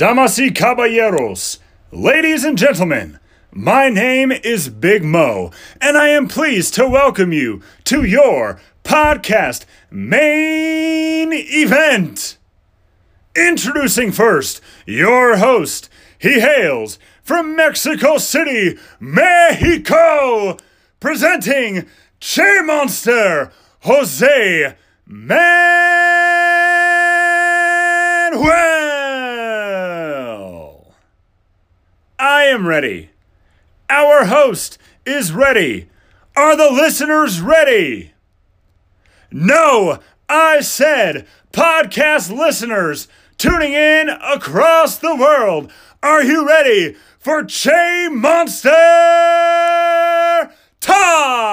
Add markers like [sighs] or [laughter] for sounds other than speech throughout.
Damas y caballeros, ladies and gentlemen, my name is Big Mo, and I am pleased to welcome you to your podcast main event. Introducing first your host. He hails from Mexico City, Mexico, presenting Che Monster, Jose Manuel. I am ready. Our host is ready. Are the listeners ready? No, I said podcast listeners tuning in across the world. Are you ready for Che Monster Talks?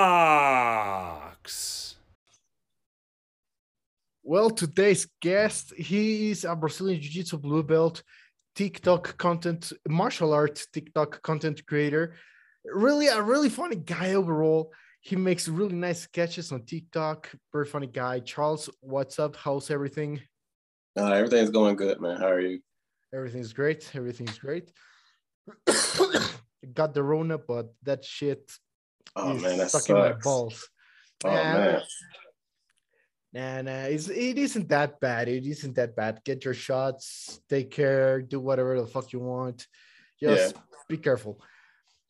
Well, today's guest, he is a Brazilian Jiu Jitsu blue belt, TikTok content, martial arts TikTok content creator. Really, a really funny guy overall. He makes really nice sketches on TikTok. Very funny guy. Charles, what's up? How's everything? Uh, everything's going good, man. How are you? Everything's great. Everything's great. [coughs] Got the Rona, but that shit Oh is man, that stuck sucks. in my balls. Oh Nah, man, Nah, nah, it's, it isn't that bad. It isn't that bad. Get your shots, take care, do whatever the fuck you want. Just be careful.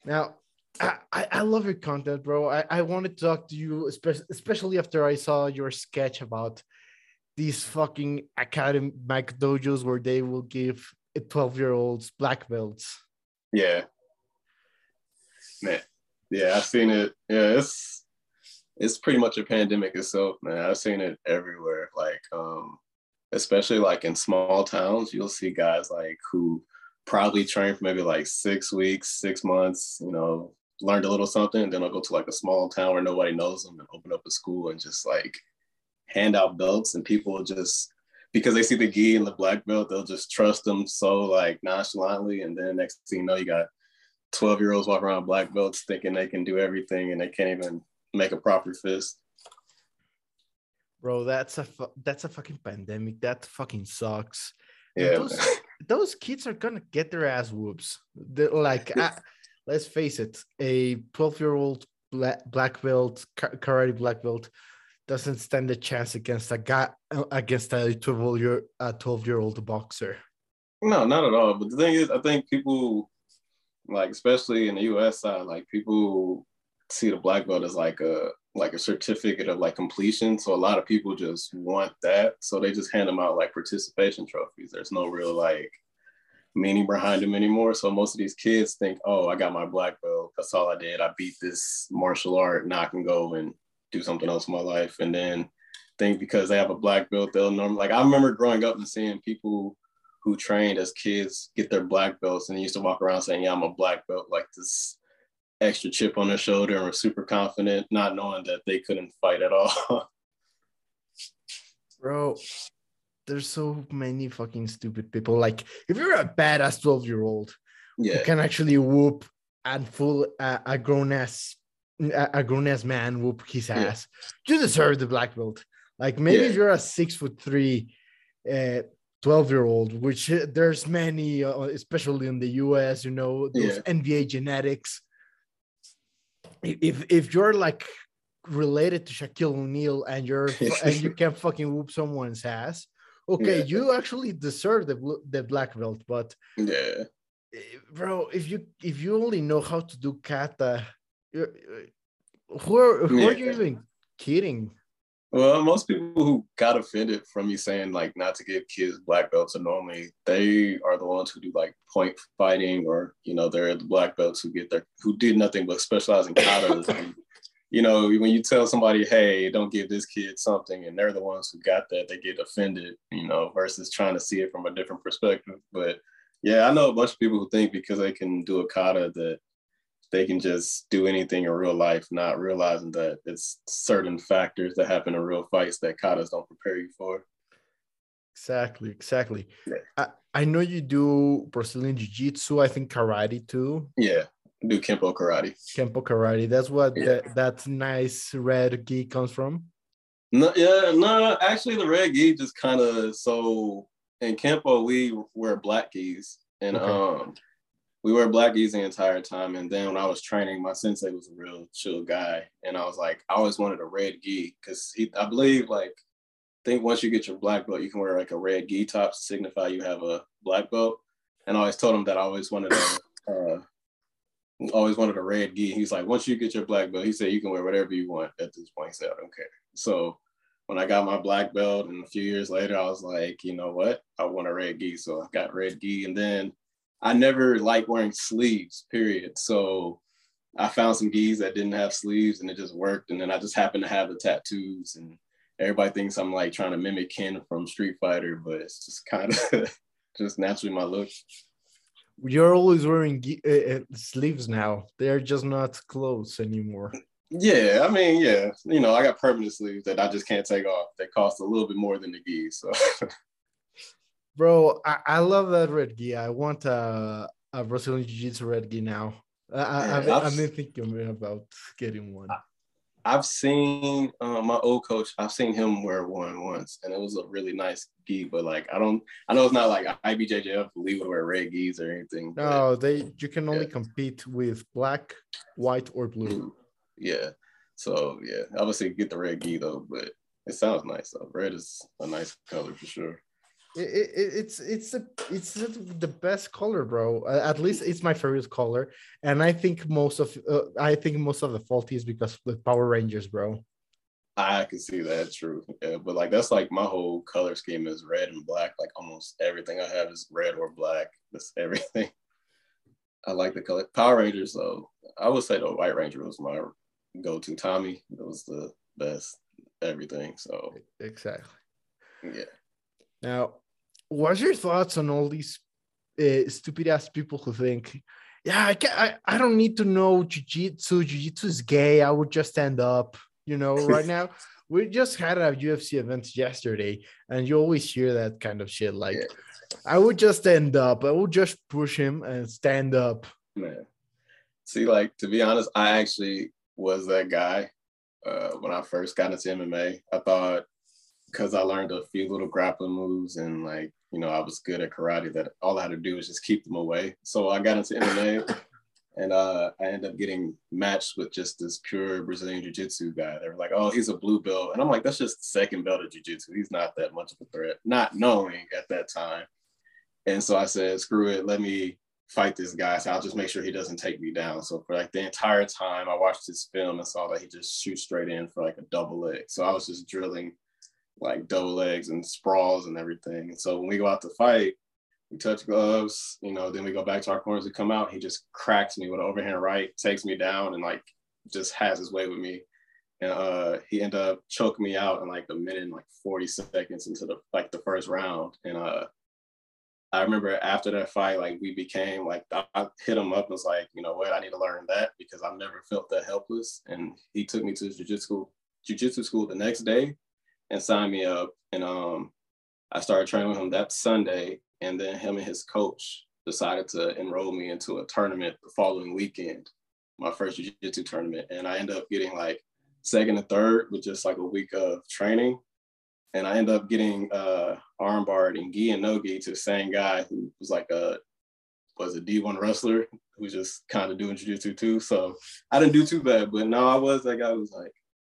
Now, I, I, love your content, bro. I, I want to talk to you, especially, especially after I saw your sketch about these fucking academic dojos where they will give 12 year olds black belts. yeah, man, yeah. I've seen it. Yeah, it's it's pretty much a pandemic itself, man. I've seen it everywhere. Like, um, especially like in small towns, you'll see guys like who probably trained for maybe like six weeks, six months. You know, learned a little something, then I'll go to like a small town where nobody knows them and open up a school and just like hand out belts, and people just because they see the gi and the black belt, they'll just trust them so like nonchalantly, and then next thing you know, you got 12 year olds walking around black belts thinking they can do everything and they can't even make a proper fist. Bro, that's a fu- that's a fucking pandemic. That fucking sucks. Yeah, those, [laughs] those kids are gonna get their ass whoops. They're like, ah, let's face it, a 12 year old black, belt, karate black belt, doesn't stand a chance against a guy against a 12 year a 12 year old boxer. no, not at all. But the thing is, I think people, like especially in the U.S. side, like people see the black belt as like a like a certificate of like completion. So a lot of people just want that, so they just hand them out like participation trophies. There's no real like meaning behind them anymore. So most of these kids think, oh, I got my black belt. That's all I did. I beat this martial art. Now I can go and do something else in my life. And then think because they have a black belt, they'll normally like I remember growing up and seeing people who trained as kids get their black belts and they used to walk around saying, Yeah, I'm a black belt, like this extra chip on their shoulder and were super confident, not knowing that they couldn't fight at all. [laughs] Bro, there's so many fucking stupid people. Like, if you're a badass 12 year old who yeah. can actually whoop and full uh, a grown ass a grown ass man whoop his Yeah. ass, you deserve the black belt. Like maybe Yeah. if you're a six foot three, uh, 12 year old, which uh, there's many, uh, especially in the US, you know, those Yeah. NBA genetics. If if you're like related to Shaquille O'Neal and you're [laughs] and you can fucking whoop someone's ass, okay, Yeah. you actually deserve the the black belt, but Yeah. eh, bro if you if you only know how to do kata you're, uh, who are, who are you even kidding Well, most people who got offended from me saying like not to give kids black belts are normally they are the ones who do like point fighting or you know they're the black belts who get their who did nothing but specialize in katas. [laughs] and, you know, when you tell somebody, hey, don't give this kid something, and they're the ones who got that, they get offended, you know, versus trying to see it from a different perspective. But yeah, I know a bunch of people who think because they can do a kata that they can just do anything in real life, not realizing that it's certain factors that happen in real fights that katas don't prepare you for. exactly exactly Yeah. I, I know you do brazilian jiu-jitsu i think karate too Yeah, do Kempo karate. kempo karate that's what Yeah. that, that nice red gi comes from No, yeah, no, actually, the red gi just kind of so in Kempo, we wear black gis, and okay. um, we wear black gis the entire time. And then when I was training, my sensei was a real chill guy, and I was like, I always wanted a red gi because I believe, like, I think once you get your black belt, you can wear like a red gi top to signify you have a black belt. And I always told him that I always wanted a, uh, always wanted a red gi. He's like, once you get your black belt, he said you can wear whatever you want at this point. He said, I don't care. So when I got my black belt and a few years later, I was like, you know what? I want a red gi. So I got red gi. And then I never like wearing sleeves, period. So I found some gis that didn't have sleeves and it just worked. And then I just happened to have the tattoos and everybody thinks I'm like trying to mimic Ken from Street Fighter, but it's just kind of [laughs] just naturally my look. You're always wearing uh, uh, sleeves now. They're just not clothes anymore. Yeah, I mean, yeah, you know, I got permanent sleeves that I just can't take off. They cost a little bit more than the gi. So, [laughs] bro, I, I love that red gi. I want a, a Brazilian Jiu Jitsu red gi now. I, I, I've, been thinking about getting one. I've seen uh, my old coach. I've seen him wear one once, and it was a really nice gi. But like, I don't. I know it's not like IBJJF. Would wear red gis or anything. No, they. You can only yeah. compete with black, white, or blue. Yeah. So yeah, obviously get the red gi though, but it sounds nice though. Red is a nice color for sure. It, it, it's it's a, it's the best color, bro. At least it's my favorite color, and I think most of uh, I think most of the fault is because the Power Rangers, bro. I can see that true, yeah, but like that's like my whole color scheme is red and black. Like almost everything I have is red or black. That's everything. [laughs] I like the color Power Rangers, though. I would say the White Ranger was my go to. Tommy it was the best everything. So exactly. Yeah. Now, what's your thoughts on all these uh, stupid ass people who think, yeah, I, can, I I don't need to know jujitsu. Jujitsu is gay. I would just stand up. You know, right [laughs] now we just had a UFC event yesterday, and you always hear that kind of shit. Like, yeah. I would just stand up. I would just push him and stand up. Man, see, like to be honest, I actually was that guy uh, when I first got into MMA. I thought because I learned a few little grappling moves and like you know I was good at karate that all I had to do was just keep them away. So I got into MMA [laughs] and uh, I ended up getting matched with just this pure Brazilian jiu-jitsu guy. They were like, "Oh, he's a blue belt," and I'm like, "That's just second belt of jiu-jitsu. He's not that much of a threat." Not knowing at that time, and so I said, "Screw it, let me fight this guy. So I'll just make sure he doesn't take me down. So for like the entire time, I watched this film and saw that he just shoots straight in for like a double leg. So I was just drilling like double legs and sprawls and everything. And so when we go out to fight, we touch gloves, you know, then we go back to our corners to come out. He just cracks me with an overhand right, takes me down, and like just has his way with me. And uh, he ended up choking me out in like a minute and like 40 seconds into the like the first round. And uh, I remember after that fight, like we became like I hit him up and was like, you know what, I need to learn that because I've never felt that helpless. And he took me to his jiu-jitsu jiu-jitsu school the next day and signed me up. And um, I started training with him that Sunday. And then him and his coach decided to enroll me into a tournament the following weekend, my first jiu-jitsu tournament. And I ended up getting like second and third with just like a week of training and I ended up getting uh, armbarred and gi and no gi to the same guy who was like a was a D1 wrestler who just kind of doing jiu-jitsu too. So I didn't do too bad, but no, I was that guy was like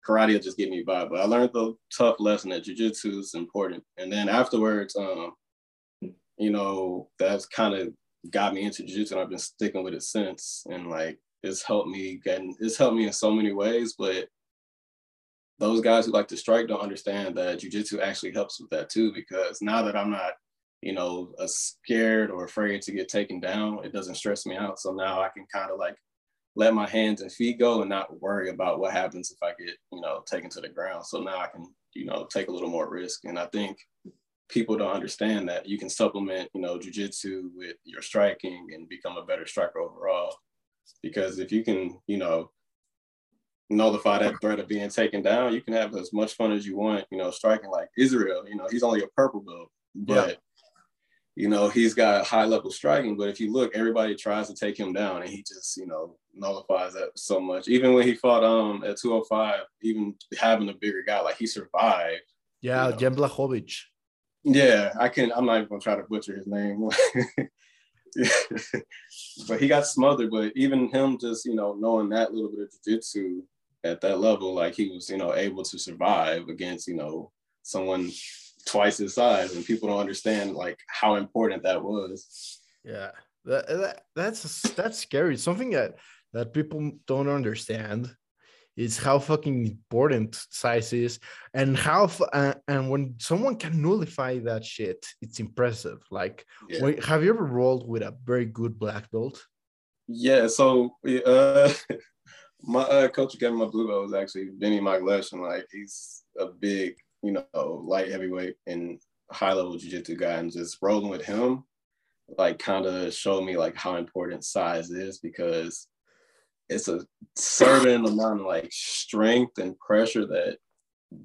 karate will just get me by. But I learned the tough lesson that jiu-jitsu is important. And then afterwards, um, you know, that's kind of got me into jiu-jitsu and I've been sticking with it since. And like it's helped me getting it's helped me in so many ways, but those guys who like to strike don't understand that jujitsu actually helps with that too. Because now that I'm not, you know, scared or afraid to get taken down, it doesn't stress me out. So now I can kind of like let my hands and feet go and not worry about what happens if I get, you know, taken to the ground. So now I can, you know, take a little more risk. And I think people don't understand that you can supplement, you know, jujitsu with your striking and become a better striker overall. Because if you can, you know, nullify that threat of being taken down, you can have as much fun as you want, you know, striking like Israel, you know, he's only a purple belt, but yeah. You know, he's got high level striking. But if you look, everybody tries to take him down and he just, you know, nullifies that so much. Even when he fought um at 205, even having a bigger guy, like he survived. Yeah, you know. Jan Blachowicz. Yeah, I can. I'm not even gonna try to butcher his name. [laughs] but he got smothered. But even him, just you know, knowing that little bit of jiu-jitsu at that level, like he was, you know, able to survive against, you know, someone twice his size, and people don't understand like how important that was. Yeah, that, that that's that's scary. Something that that people don't understand is how fucking important size is, and how uh, and when someone can nullify that shit, it's impressive. Like, yeah. when, have you ever rolled with a very good black belt? Yeah. So, uh, [laughs] my uh, coach got my blue belt was actually Benny Maglesh, and like he's a big, you know, light heavyweight and high level jiu-jitsu guy, and just rolling with him, like kind of showed me like how important size is because it's a certain amount of like strength and pressure that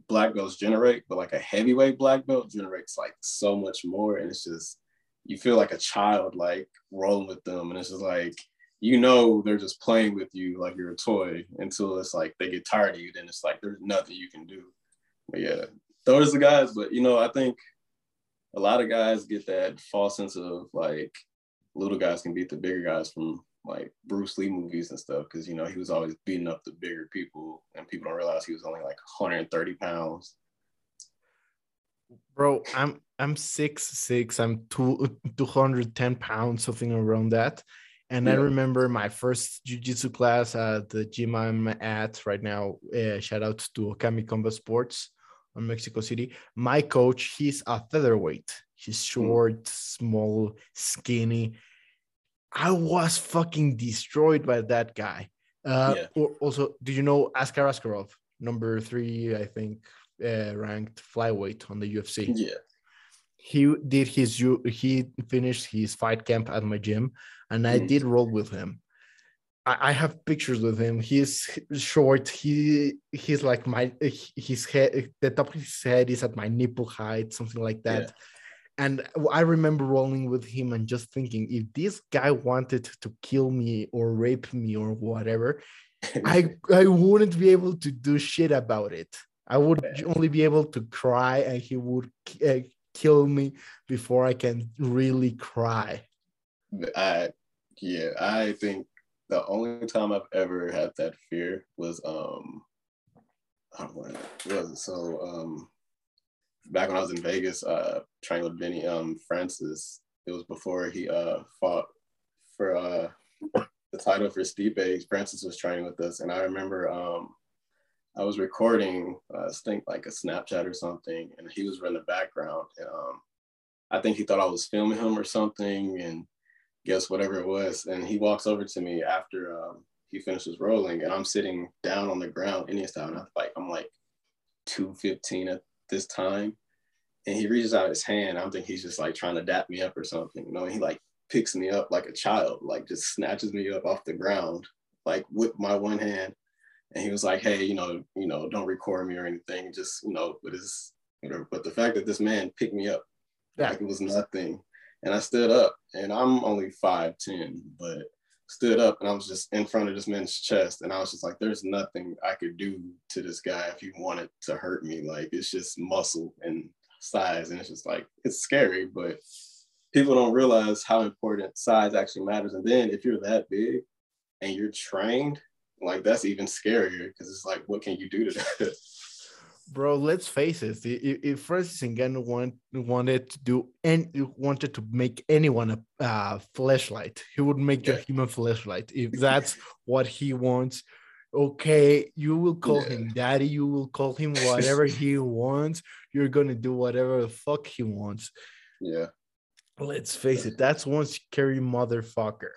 black belts generate, but like a heavyweight black belt generates like so much more, and it's just you feel like a child like rolling with them, and it's just like you know they're just playing with you like you're a toy until it's like they get tired of you. Then it's like there's nothing you can do. But yeah, those are the guys. But you know, I think a lot of guys get that false sense of like little guys can beat the bigger guys from like Bruce Lee movies and stuff because you know he was always beating up the bigger people and people don't realize he was only like 130 pounds. Bro, I'm I'm six six. I'm two 210 pounds, something around that. And yeah. I remember my first jiu-jitsu class at the gym I'm at right now. Uh, shout out to Okami Combat Sports on Mexico City. My coach, he's a featherweight. He's hmm. short, mm. small, skinny. I was fucking destroyed by that guy. Uh, yeah. Also, did you know Askar Askarov, number three, I think, uh, ranked flyweight on the UFC? Yeah. He did his he finished his fight camp at my gym and I mm. did roll with him. I, I have pictures with him. He's short. He he's like my his head. The top of his head is at my nipple height, something like that. Yeah. And I remember rolling with him and just thinking, if this guy wanted to kill me or rape me or whatever, [laughs] I I wouldn't be able to do shit about it. I would only be able to cry, and he would uh, kill me before I can really cry. I yeah, I think the only time I've ever had that fear was um I don't know what was? So um back when I was in Vegas, uh training with Benny um Francis, it was before he uh fought for uh the title for Stipe. Francis was training with us, and I remember um I was recording uh, I think like a Snapchat or something, and he was in the background, and um I think he thought I was filming him or something, and guess whatever it was. And he walks over to me after um, he finishes rolling, and I'm sitting down on the ground Indian style. And I'm like, I'm like 215 at this time. And he reaches out his hand. I'm thinking he's just like trying to dap me up or something. You know, and he like picks me up like a child, like just snatches me up off the ground, like with my one hand. And he was like, hey, you know, you know, don't record me or anything. Just, you know, but his, whatever. but the fact that this man picked me up, yeah. like it was nothing and I stood up, and I'm only 5'10, but stood up and I was just in front of this man's chest. And I was just like, there's nothing I could do to this guy if he wanted to hurt me. Like, it's just muscle and size. And it's just like, it's scary, but people don't realize how important size actually matters. And then if you're that big and you're trained, like, that's even scarier because it's like, what can you do to that? [laughs] bro let's face it. If, francis ngannou want, wanted to do and wanted to make anyone a uh, flashlight he would make yeah. a human flashlight. If [laughs] that's what he wants okay you will call yeah. him daddy you will call him [laughs] whatever he wants you're gonna do whatever the fuck he wants. Yeah. Let's face it that's one scary motherfucker.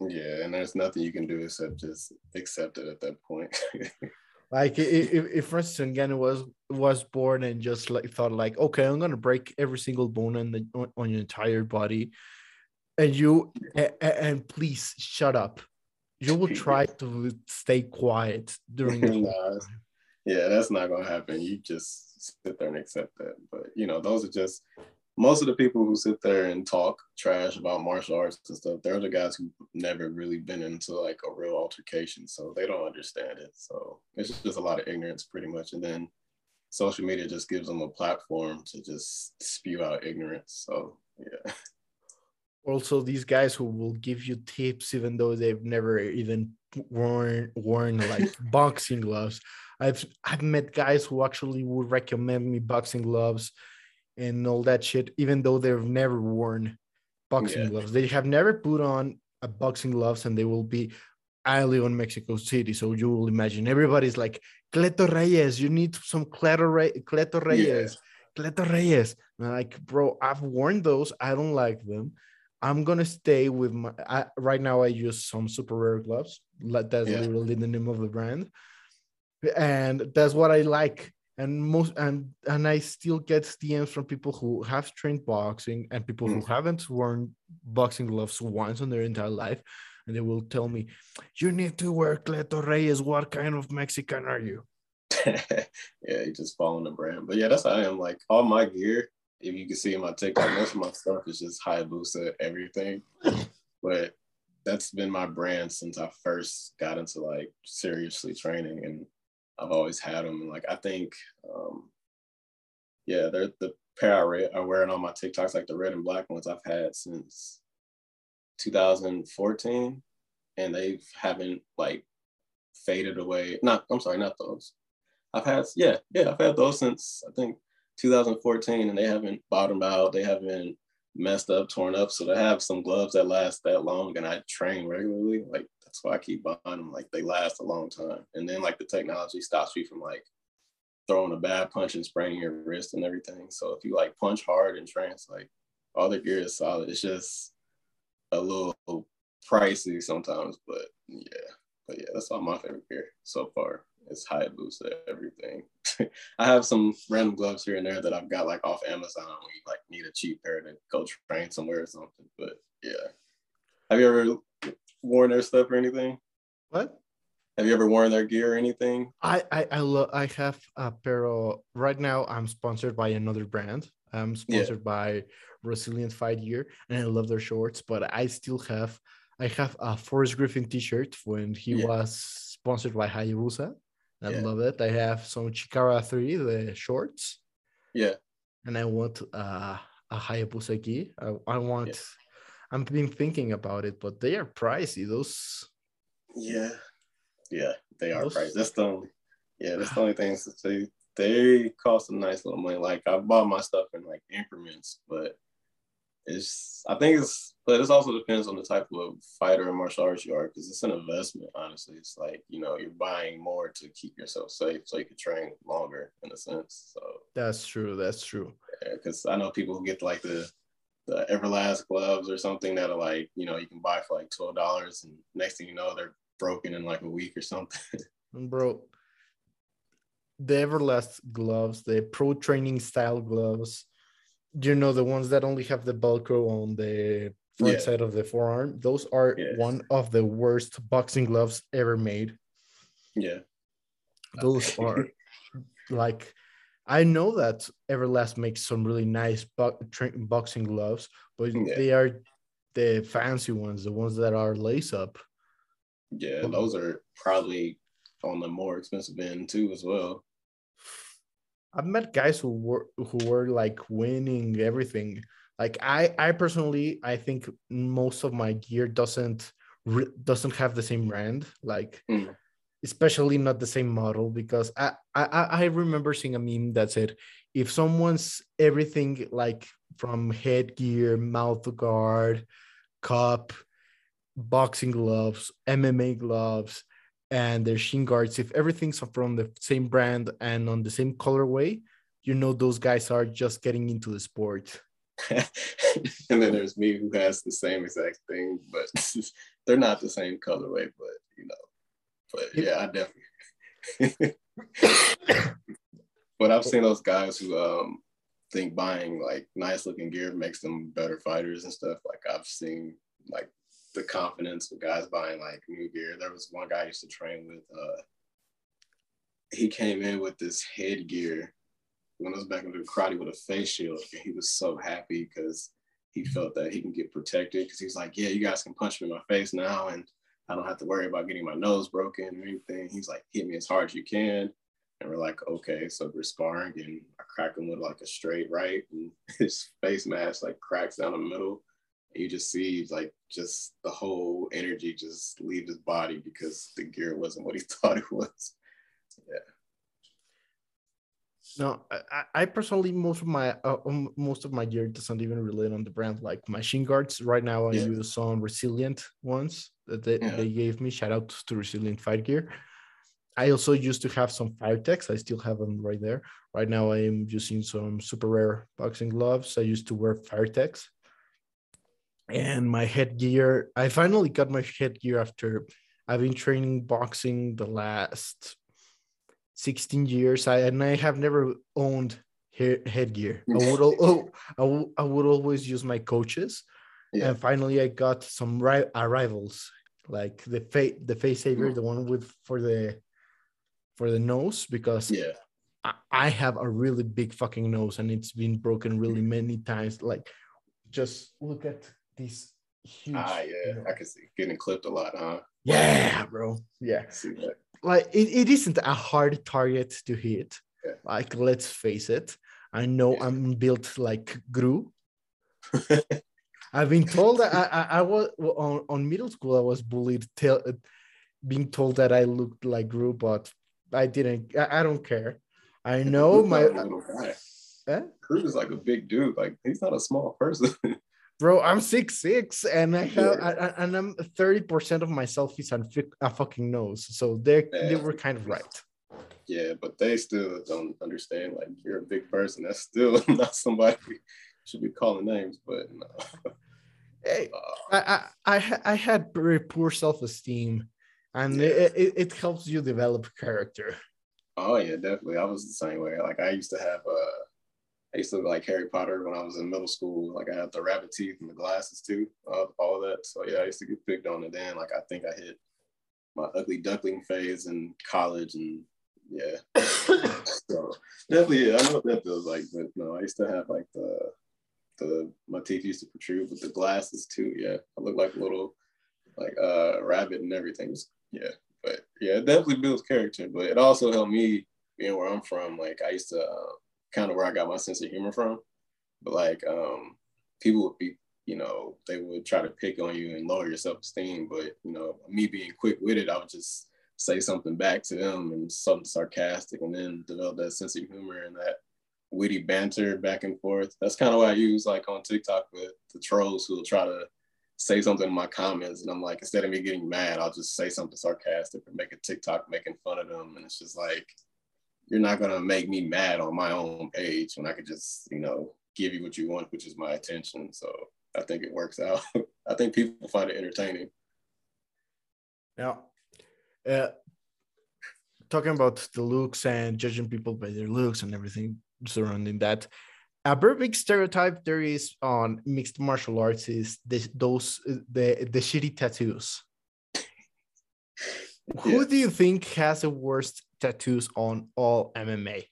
Yeah and there's nothing you can do except just accept it at that point [laughs] Like if, if for instance Ngannou was was born and just like thought like, okay, I'm gonna break every single bone on the on, on your entire body, and you and, and please shut up. You will [laughs] try to stay quiet during the [laughs] nah, Yeah, that's not gonna happen. You just sit there and accept that. But you know, those are just most of the people who sit there and talk trash about martial arts and stuff, they're the guys who've never really been into like a real altercation. So they don't understand it. So it's just a lot of ignorance pretty much. And then social media just gives them a platform to just spew out ignorance. So yeah. Also, these guys who will give you tips even though they've never even worn worn like [laughs] boxing gloves. I've I've met guys who actually would recommend me boxing gloves and all that shit, even though they've never worn boxing yeah. gloves. They have never put on a boxing gloves and they will be I live in Mexico City, so you will imagine everybody's like Cleto Reyes. You need some Cleto, Re- Cleto Reyes, yeah. Cleto Reyes. And I'm like, bro, I've worn those. I don't like them. I'm gonna stay with my. I, right now, I use some Superare gloves. That's yeah. literally the name of the brand, and that's what I like. And most and and I still get DMs from people who have trained boxing and people mm. who haven't worn boxing gloves once in their entire life, and they will tell me, "You need to wear Cleto Reyes. What kind of Mexican are you?" [laughs] yeah, you just following the brand. But yeah, that's how I am. Like all my gear if you can see in my TikTok, most of my stuff is just high Hayabusa everything. [laughs] But that's been my brand since I first got into like seriously training, and I've always had them. Like I think, um, yeah, they're the pair I re- are wearing on my TikToks, like the red and black ones I've had since 2014, and they haven't like faded away. Not, I'm sorry, not those. I've had, yeah, yeah, I've had those since I think 2014 and they haven't bottomed out. They haven't messed up, torn up. So to have some gloves that last that long and I train regularly, like that's why I keep buying them. Like they last a long time. And then like the technology stops you from like throwing a bad punch and spraining your wrist and everything. So if you like punch hard and train, like all the gear is solid. It's just a little pricey sometimes, but yeah. But yeah, that's all my favorite gear so far. It's high Hayabusa, everything. [laughs] I have some random gloves here and there that I've got like off Amazon when you like need a cheap pair to go train somewhere or something. But yeah. Have you ever worn their stuff or anything? What? Have you ever worn their gear or anything? I I I, lo- I have a pair of right now I'm sponsored by another brand. I'm sponsored yeah. by Resilient Fight Gear and I love their shorts, but I still have I have a Forrest Griffin t-shirt when he yeah. was sponsored by Hayabusa. I yeah. love it. I have some Chikara 3, the shorts. Yeah. And I want uh, a Hayabusa gi. I, I want. I've been thinking about it, but they are pricey. Those. Yeah. Yeah, they are those... pricey. That's the only, yeah, that's the [sighs] only thing to say. They cost a nice little money. Like I bought my stuff in like increments, but it's I think it's but it also depends on the type of fighter and martial arts you are because it's an investment. Honestly, it's like you know you're buying more to keep yourself safe so you can train longer in a sense. So that's true. That's true. Because yeah, I know people who get like the the Everlast gloves or something that are like you know you can buy for like twelve dollars and next thing you know they're broken in like a week or something. [laughs] Mm, bro, the Everlast gloves, the pro training style gloves you know the ones that only have the velcro on the front yeah. side of the forearm those are yeah. one of the worst boxing gloves ever made yeah those are [laughs] like i know that everlast makes some really nice bo- boxing gloves but yeah. they are the fancy ones the ones that are lace up yeah those are probably on the more expensive end too as well I've met guys who were who were like winning everything. Like I, I personally, I think most of my gear doesn't doesn't have the same brand. Like, mm. Especially not the same model because I, I I remember seeing a meme that said if someone's everything like from headgear, mouth guard, cup, boxing gloves, MMA gloves, and their shin guards, if everything's from the same brand and on the same colorway, you know those guys are just getting into the sport. [laughs] and then there's me who has the same exact thing, but [laughs] they're not the same colorway, but you know, but yeah, I definitely. [laughs] but I've seen those guys who um think buying like nice looking gear makes them better fighters and stuff. Like I've seen like the confidence of guys buying like new gear. There was one guy I used to train with. Uh, he came in with this headgear when I was back into karate with a face shield, and he was so happy because he felt that he can get protected. Because he's like, "Yeah, you guys can punch me in my face now, and I don't have to worry about getting my nose broken or anything." He's like, "Hit me as hard as you can." And we're like, okay, so we're sparring and I crack him with like a straight right and [laughs] his face mask like cracks down the middle. And you just see like just the whole energy just leave his body because the gear wasn't what he [laughs] thought it was. Yeah. No, I, I personally most of my uh, um, most of my gear doesn't even relate on the brand. Like machine guards right now, I yeah. use some resilient ones that they, yeah. they gave me. Shout out to Resilient Fight Gear. I also used to have some Fairtex. I still have them right there. Right now, I am using some Superare boxing gloves. I used to wear Fairtex. And my headgear, I finally got my headgear after I've been training boxing the last 16 years. I and I have never owned headgear. I would, [laughs] oh, I would, always use my coaches. Yeah. And finally, I got some ri- arrivals like the face the face saver, mm. the one with for the for the nose because yeah I, I have a really big fucking nose and it's been broken really many times like just look at this huge ah yeah I can see getting clipped a lot huh yeah bro yeah like it, it isn't a hard target to hit yeah. like let's face it I know yeah. I'm built like Gru [laughs] I've been told that I, I, I was on, on middle school I was bullied till being told that I looked like Gru, but I didn't. I, I don't care. I know my. Eh? Cruz is like a big dude. Like he's not a small person. [laughs] Bro, I'm six six, and I have, yeah. I, and I'm thirty percent of myself is on a fucking nose. So they they were kind of right. Yeah, but they still don't understand. Like you're a big person. That's still [laughs] not somebody should be calling names. But no. Hey, [laughs] uh, I, I I I had very poor self esteem and yeah. it, it, it, helps you develop character. Oh yeah, definitely. I was the same way. Like I used to have uh I used to look like Harry Potter when I was in middle school. Like I had the rabbit teeth and the glasses too, uh, all that. So yeah, I used to get picked on. And then like I think I hit my ugly duckling phase in college, and yeah. so definitely, yeah, I know what that feels like. But no, I used to have like the the my teeth used to protrude with the glasses too. Yeah, I look like a little like uh rabbit and everything. Yeah, but yeah, it definitely builds character. But it also helped me being where I'm from. Like I used to uh, kind of where I got my sense of humor from. But like um, people would be, you know, they would try to pick on you and lower your self esteem. But you know, me being quick witted, I would just say something back to them and something sarcastic, and then develop that sense of humor and that witty banter back and forth. That's kind of what I use like on TikTok with the trolls who will try to say something in my comments and I'm like, instead of me getting mad, I'll just say something sarcastic or make a TikTok making fun of them. And it's just like, you're not gonna make me mad on my own page when I could just, you know, give you what you want, which is my attention. So I think it works out. [laughs] I think people find it entertaining. Now, uh, talking about the looks and judging people by their looks and everything surrounding that, a very big stereotype there is on mixed martial arts is this, those the the shitty tattoos. [laughs] Yeah. Who do you think has the worst tattoos on all MMA?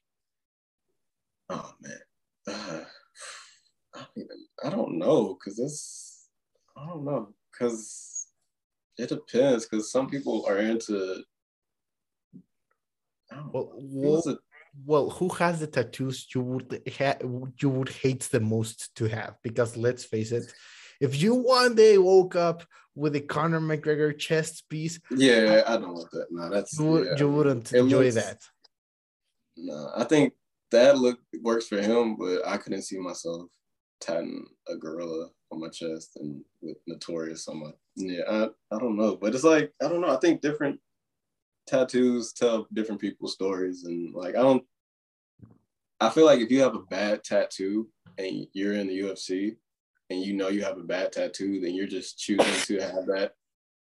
Oh man, uh, I, I don't know because this I don't know because it depends because some people are into. well, well, well who has the tattoos you would ha- you would hate the most to have because let's face it if you one day woke up with a Conor McGregor chest piece yeah I don't want that no that's you, yeah. you wouldn't it enjoy looks, that no I think that look works for him but I couldn't see myself tatting a gorilla on my chest and with notorious on my yeah I, I don't know but it's like I don't know I think different tattoos tell different people's stories and like I don't I feel like if you have a bad tattoo and you're in the UFC and you know you have a bad tattoo, then you're just choosing to have that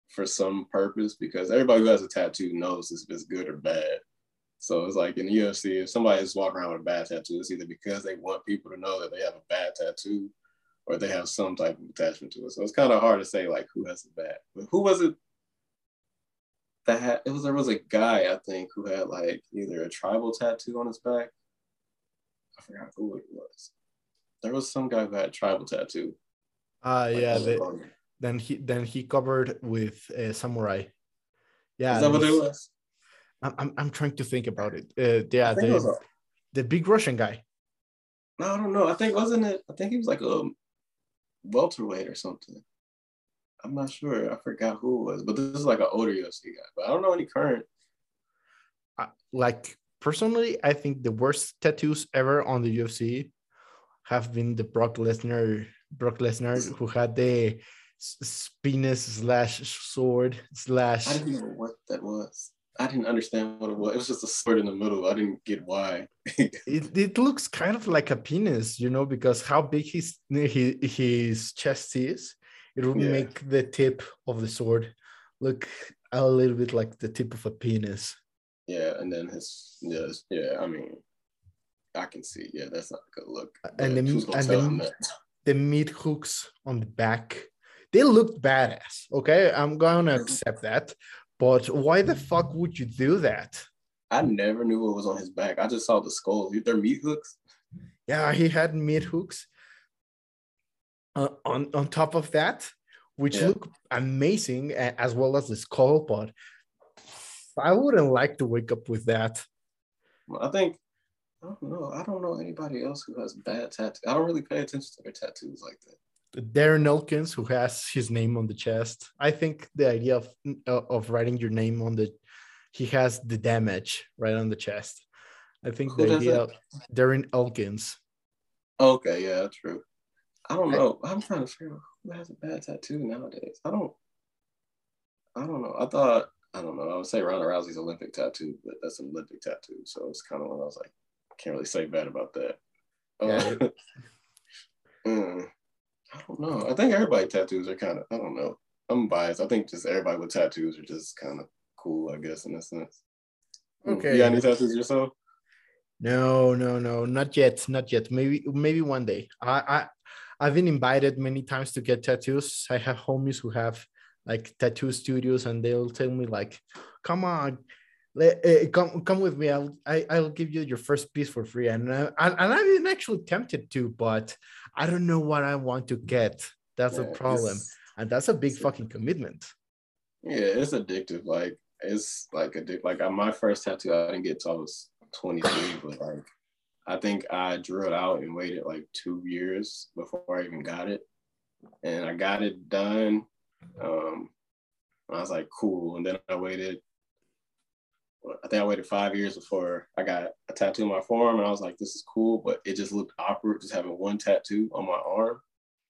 for some purpose because everybody who has a tattoo knows if it's good or bad. So it's like in the UFC, if somebody is walking around with a bad tattoo, it's either because they want people to know that they have a bad tattoo or they have some type of attachment to it. So it's kind of hard to say like who has a bad. But who was it that had, it was there was a guy I think who had like either a tribal tattoo on his back. I forgot who it was. There was some guy who had a tribal tattoo. Uh like, yeah. They, then he then he covered with a samurai. Yeah. Is that what it was? I'm, I'm, I'm trying to think about it. Uh, yeah, the, a, the big Russian guy. No, I don't know. I think wasn't it? I think he was like a welterweight or something. I'm not sure. I forgot who it was, but this is like an older UFC guy. But I don't know any current. Uh, like personally, I think the worst tattoos ever on the UFC have been the Brock Lesnar, Brock Lesnar, who had the penis slash sword slash. I didn't know what that was. I didn't understand what it was. It was just a sword in the middle. I didn't get why. [laughs] it, it looks kind of like a penis, you know, because how big his his, his chest is, it would yeah. make the tip of the sword look a little bit like the tip of a penis. Yeah, and then his yeah, yeah. I mean, I can see. Yeah, that's not a good look. And the and the, the meat hooks on the back, they looked badass. Okay, I'm gonna accept that. But why the fuck would you do that? I never knew what was on his back. I just saw the skull. They're meat hooks. Yeah, he had meat hooks. Uh, on on top of that, which yeah. look amazing, as well as the skull. But I wouldn't like to wake up with that. I think I don't know. I don't know anybody else who has bad tattoos. I don't really pay attention to their tattoos like that. Darren Elkins, who has his name on the chest. I think the idea of uh, of writing your name on the, he has the damage right on the chest. I think who the idea of Darren Elkins. Okay, yeah, true. I don't know. I, am trying to figure out who has a bad tattoo nowadays. I don't. I don't know. I thought I don't know. I would say Ronda Rousey's Olympic tattoo, but that's an Olympic tattoo, so it's kind of one I was like, can't really say bad about that. Yeah. Uh, [laughs] mm. I don't know. I think everybody tattoos are kind of. I don't know. I'm biased. I think just everybody with tattoos are just kind of cool. I guess in a sense. Okay. You got any tattoos yourself? No, no, no, not yet, not yet. Maybe, maybe one day. I, I, I've been invited many times to get tattoos. I have homies who have like tattoo studios, and they'll tell me like, "Come on, let, uh, come come with me. I'll I, will i will give you your first piece for free." And uh, and, and I've been actually tempted to, but I don't know what I want to get. That's yeah, a problem. And that's a big fucking commitment. Yeah, it's addictive. Like it's like addictive. Like my first tattoo, I didn't get till I was 23, but like I think I drew it out and waited like two years before I even got it. And I got it done. Um, I was like, cool. And then I waited I think I waited five years before I got a tattoo on my forearm, and I was like, "This is cool," but it just looked awkward just having one tattoo on my arm.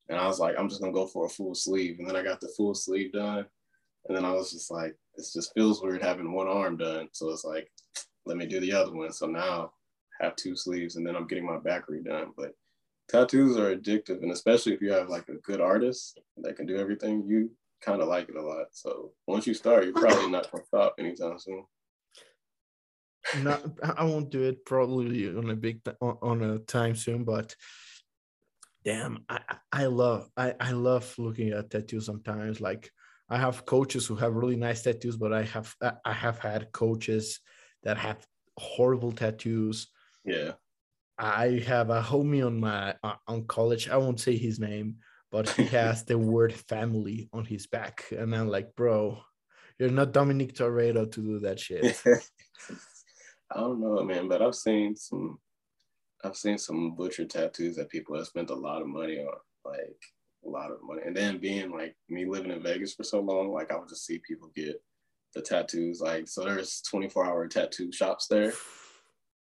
And I was like, "I'm just gonna go for a full sleeve." And then I got the full sleeve done, and then I was just like, "It just feels weird having one arm done." So it's like, let me do the other one. So now I have two sleeves, and then I'm getting my back redone. But tattoos are addictive, and especially if you have like a good artist that can do everything, you kind of like it a lot. So once you start, you're probably not gonna stop anytime soon not I won't do it probably on a big on a time soon, but damn, I I love I I love looking at tattoos sometimes. Like I have coaches who have really nice tattoos, but I have I have had coaches that have horrible tattoos. Yeah. I have a homie on my uh, on college. I won't say his name, but he [laughs] has the word family on his back, and I'm like, bro, you're not Dominic Toretto to do that shit. [laughs] I don't know, man, but I've seen some, I've seen some butcher tattoos that people have spent a lot of money on, like a lot of money. And then being like me living in Vegas for so long, like I would just see people get the tattoos. Like so, there's 24 hour tattoo shops there,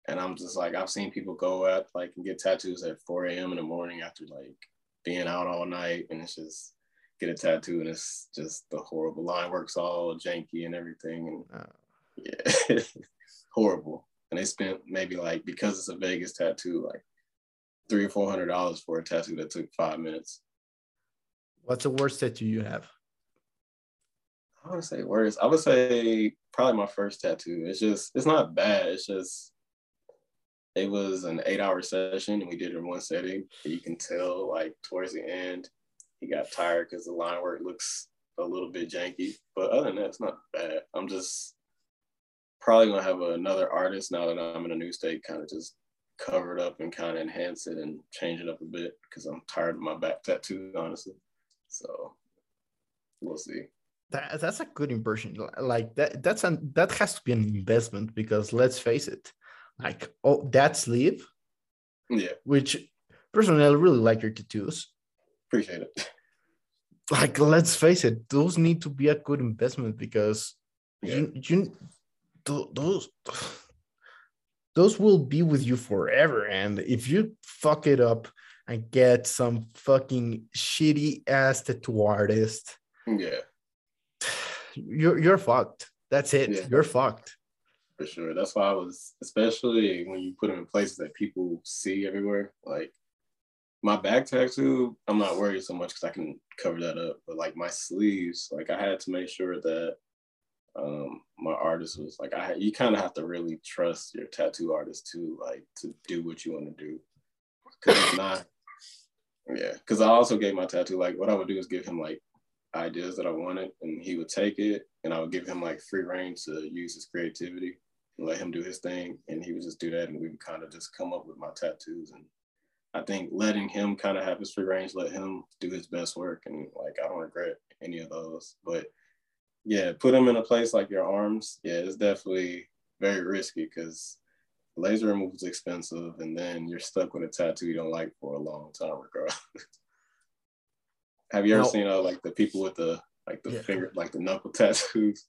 and I'm just like I've seen people go at like and get tattoos at 4 a.m. in the morning after like being out all night, and it's just get a tattoo and it's just the horrible line works all janky and everything and uh, [laughs] yeah horrible. And they spent maybe like because it's a Vegas tattoo, like three or four hundred dollars for a tattoo that took five minutes. What's the worst tattoo you have? I want to say worst. I would say probably my first tattoo. It's just it's not bad. It's just it was an eight hour session and we did it in one setting. You can tell like towards the end he got tired because the line work looks a little bit janky. But other than that, it's not bad. I'm just probably gonna have another artist now that I'm in a new state, kind of just cover it up and kind of enhance it and change it up a bit because I'm tired of my back tattoos, honestly. So we'll see. that, that's a good impression. Like that that's an that has to be an investment because let's face it, like oh that sleeve, yeah. Which personally I really like your tattoos. Appreciate it. Like let's face it, those need to be a good investment because yeah. you you those those will be with you forever. And if you fuck it up and get some fucking shitty ass tattoo artist, yeah, you're you're fucked. That's it. Yeah. You're fucked. For sure. That's why I was, especially when you put them in places that people see everywhere. Like my back tattoo, I'm not worried so much because I can cover that up. But like my sleeves, like I had to make sure that um, my artist was like, I you kind of have to really trust your tattoo artist too, like to do what you want to do. Because not, yeah. Because I also gave my tattoo like what I would do is give him like ideas that I wanted, and he would take it, and I would give him like free reign to use his creativity and let him do his thing, and he would just do that, and we would kind of just come up with my tattoos and. I think letting him kind of have his free range, let him do his best work, and like I don't regret any of those. But yeah, put them in a place like your arms. Yeah, it's definitely very risky because laser removal is expensive, and then you're stuck with a tattoo you don't like for a long time, regardless. [laughs] Have you ever seen uh, like the people with the like the yeah. finger, like the knuckle [laughs] tattoos?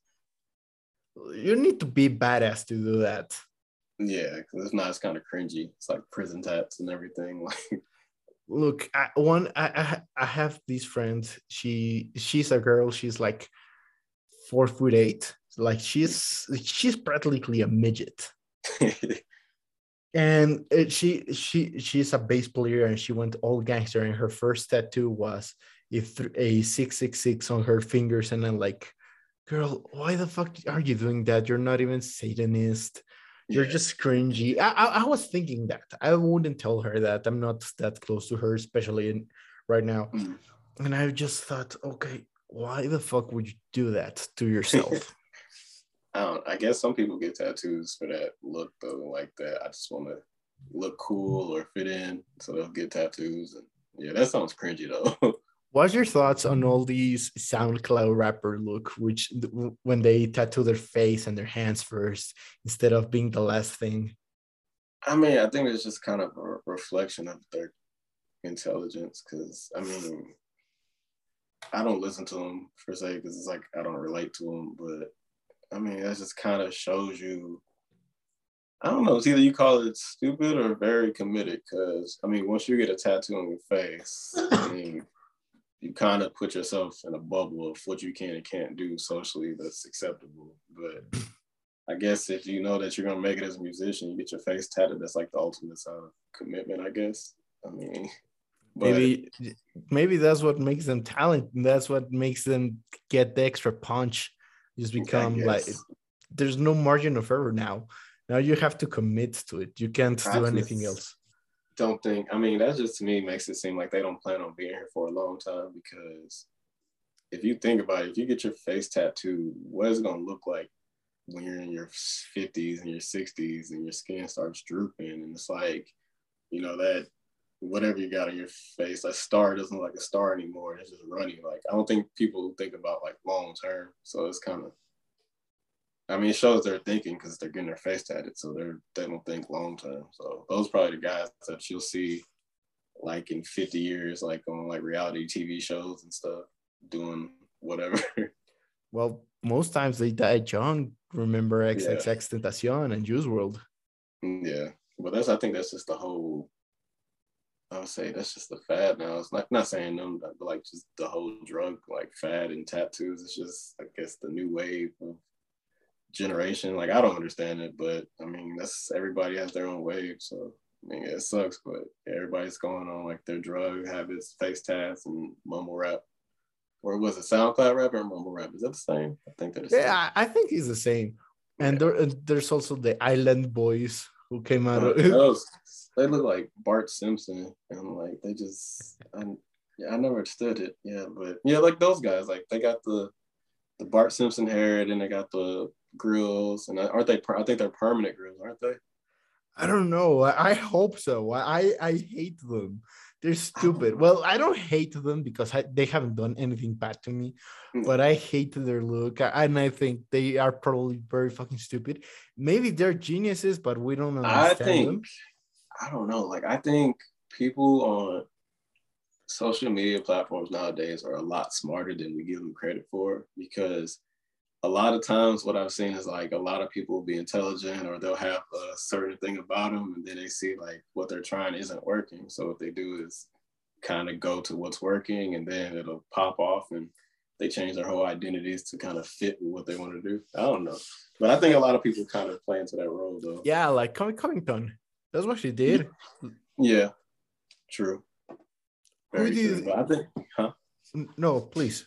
You need to be badass to do that. Yeah, because it's not. It's kind of cringy. It's like prison tats and everything. [laughs] Like, look, I, one I, I I have these friends. She she's a girl. She's like four foot eight. Like she's she's practically a midget. and it, she she she's a bass player and she went all gangster and her first tattoo was if a 666 on her fingers and i'm like girl why the fuck are you doing that you're not even satanist you're yeah. just cringy I, I, I was thinking that i wouldn't tell her that i'm not that close to her especially in, right now mm. and i just thought okay why the fuck would you do that to yourself? [laughs] I don't. I guess some people get tattoos for that look though, like that. I just want to look cool or fit in, so they'll get tattoos. And yeah, that sounds cringy though. [laughs] What's your thoughts on all these SoundCloud rapper look, which when they tattoo their face and their hands first instead of being the last thing? I mean, I think it's just kind of a reflection of their intelligence, because I mean, I don't listen to them per se because it's like I don't relate to them. But I mean, that just kind of shows you. I don't know. It's either you call it stupid or very committed. Because I mean, once you get a tattoo on your face, I [laughs] mean, you kind of put yourself in a bubble of what you can and can't do socially that's acceptable. But I guess if you know that you're gonna make it as a musician, you get your face tatted. That's like the ultimate sign of commitment, I guess. I mean, maybe maybe that's what makes them talented that's what makes them get the extra punch. Just become like there's no margin of error now. Now you have to commit to it. You can't I do anything else. Don't think i mean that just to me makes it seem like they don't plan on being here for a long time because if you think about it if you get your face tattooed what is it going to look like when you're in your 50s and your 60s and your skin starts drooping? And it's like you know that whatever you got on your face. A star doesn't look like a star anymore. It's just running. Like I don't think people think about like long term. So it's kind of. I mean, it shows they're thinking because they're getting their face tatted, so they're they don't think long term. So those probably the guys that you'll see, like in 50 years, like on like reality TV shows and stuff, doing whatever. [laughs] Well, most times they die young. Remember XXX yeah. Tentacion and Juice WRLD. Mm, yeah, but that's I think that's just the whole I would say that's just the fad now. It's not not saying them, but like just the whole drug like fad and tattoos. It's just I guess the new wave of generation. Like I don't understand it, but I mean that's everybody has their own wave. So I mean it sucks, but everybody's going on like their drug habits, face tats, and mumble rap. Or was it SoundCloud rap or mumble rap? Is that the same? I think that. Yeah, I think it's the same. And yeah. there, there's also the Island Boys who came out. Oh, of, [laughs] they look like Bart Simpson, and like they just, I, yeah, I never understood it. Yeah, but yeah, like those guys, like they got the the Bart Simpson hair, and they got the grills, and aren't they? I think they're permanent grills, aren't they? I don't know. I hope so. I I hate them. they're stupid. Well, I don't hate them because I, they haven't done anything bad to me, Mm. but I hate their look, and I think they are probably very fucking stupid. Maybe they're geniuses, but we don't I understand think them. I don't know. Like I think people on social media platforms nowadays are a lot smarter than we give them credit for because a lot of times what I've seen is like a lot of people will be intelligent or they'll have a certain thing about them and then they see like what they're trying isn't working. So what they do is kind of go to what's working and then it'll pop off and they change their whole identities to kind of fit with what they want to do. I don't know. But I think a lot of people kind of play into that role though. Yeah, like Colby Covington. That's what she did. Yeah, true. Very Who true. But I think, huh? No, please.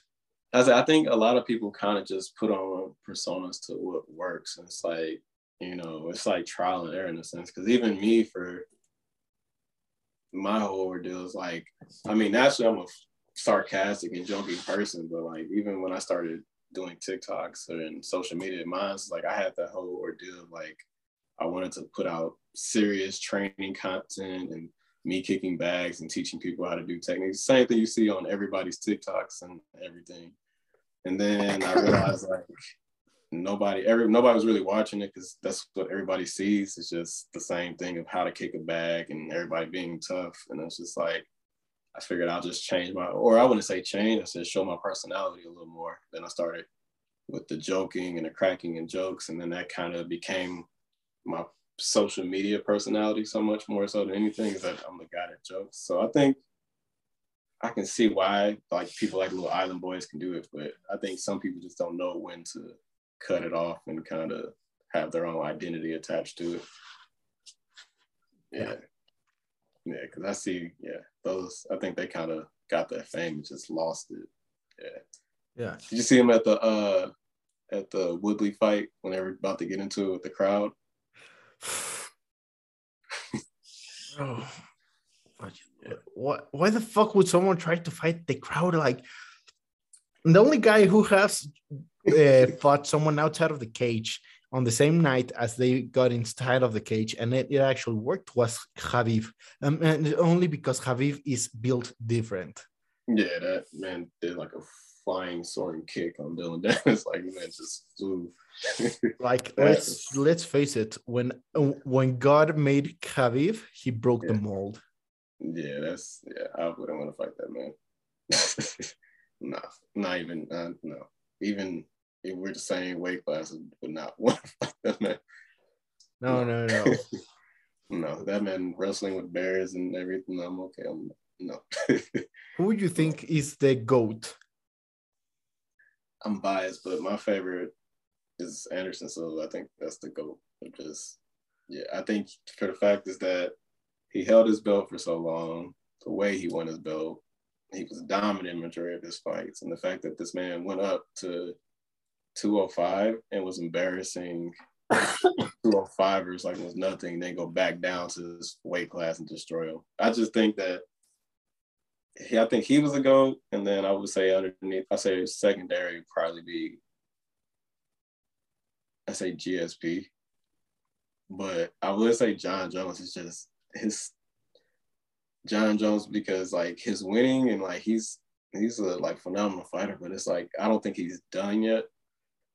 I I think a lot of people kind of just put on personas to what works, and it's like you know, it's like trial and error in a sense. Because even me, for my whole ordeal, is like, I mean, naturally, I'm a sarcastic and joking person, but like even when I started doing TikToks and social media, mine's like I had that whole ordeal of like I wanted to put out serious training content and me kicking bags and teaching people how to do techniques. Same thing you see on everybody's TikToks and everything. And then I realized like nobody, every nobody was really watching it because that's what everybody sees. It's just the same thing of how to kick a bag and everybody being tough. And it's just like I figured I'll just change my, or I wouldn't say change. I said show my personality a little more. Then I started with the joking and the cracking and jokes, and then that kind of became my social media personality so much more so than anything is that I'm the guy that jokes. So I think I can see why like people like little island boys can do it, but I think some people just don't know when to cut it off and kind of have their own identity attached to it. Yeah. Yeah, because I see, yeah, those I think they kind of got that fame and just lost it. Yeah. Yeah. Did you see them at the uh at the Woodley fight when they were about to get into it with the crowd? [sighs] What, what? Why the fuck would someone try to fight the crowd? Like the only guy who has uh, [laughs] fought someone outside of the cage on the same night as they got inside of the cage, and it, it actually worked was Khabib, um, and only because Khabib is built different. Yeah, that man did like a flying soaring kick on Dylan [laughs] Dennis. like man just flew. [laughs] Like let's let's face it, when when God made Khabib, he broke the mold. yeah, that's yeah. I wouldn't want to fight that man. [laughs] no, not even uh, no. Even if we're the same weight classes, would not want to fight that man. No, no, no. No, that man wrestling with bears and everything. I'm okay. I'm no. Who would you think is the goat? I'm biased, but my favorite is Anderson Silva. I think that's the GOAT. Just yeah, I think for the fact is that he held his belt for so long, the way he won his belt, he was dominant in majority of his fights. And the fact that this man went up to 205 and was embarrassing [laughs] 205ers like it was nothing, then go back down to this weight class and destroy him. I just think that he, I think he was a GOAT, and then I would say underneath, I say secondary would probably be, I say GSP, but I would say Jon Jones is just his Jon Jones because like his winning and like he's he's a like phenomenal fighter, but it's like I don't think he's done yet.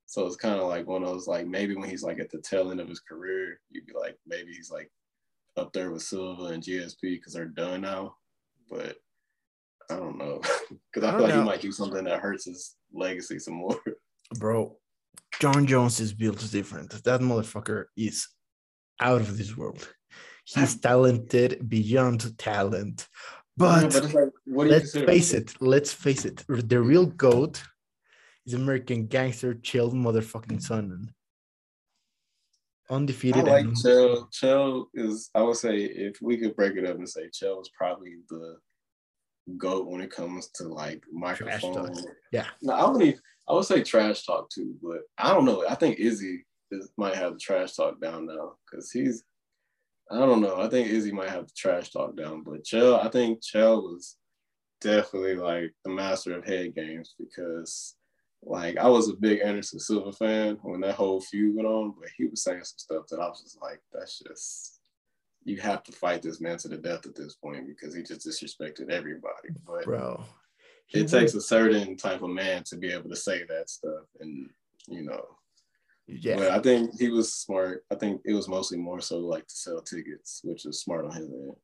So it's kind of like one of those like maybe when he's like at the tail end of his career, you'd be like maybe he's like up there with Silva and GSP because they're done now. But I don't know [laughs] because I, I feel like know. he might do something that hurts his legacy some more. [laughs] Bro, Jon Jones is built different. That motherfucker is out of this world. He's [laughs] talented beyond talent. But, Yeah, it's like, let's consider? face it, let's face it. The real GOAT is American gangster, Chael motherfucking son. I Undefeated. like and- Chael. Chael is, I would say, if we could break it up and say Chael is probably the goat when it comes to like microphone. Yeah. No, I would even, I would say trash talk too, but I don't know. I think Izzy is, might have the trash talk down now because he's, I don't know. I think Izzy might have the trash talk down, but Chael, I think Chael was definitely like the master of head games because like I was a big Anderson Silva fan when that whole feud went on, but he was saying some stuff that I was just like, that's just you have to fight this man to the death at this point because he just disrespected everybody. But bro, it takes a certain type of man to be able to say that stuff, and you know. Yeah, but I think he was smart. I think it was mostly more so like to sell tickets, which is smart on his end.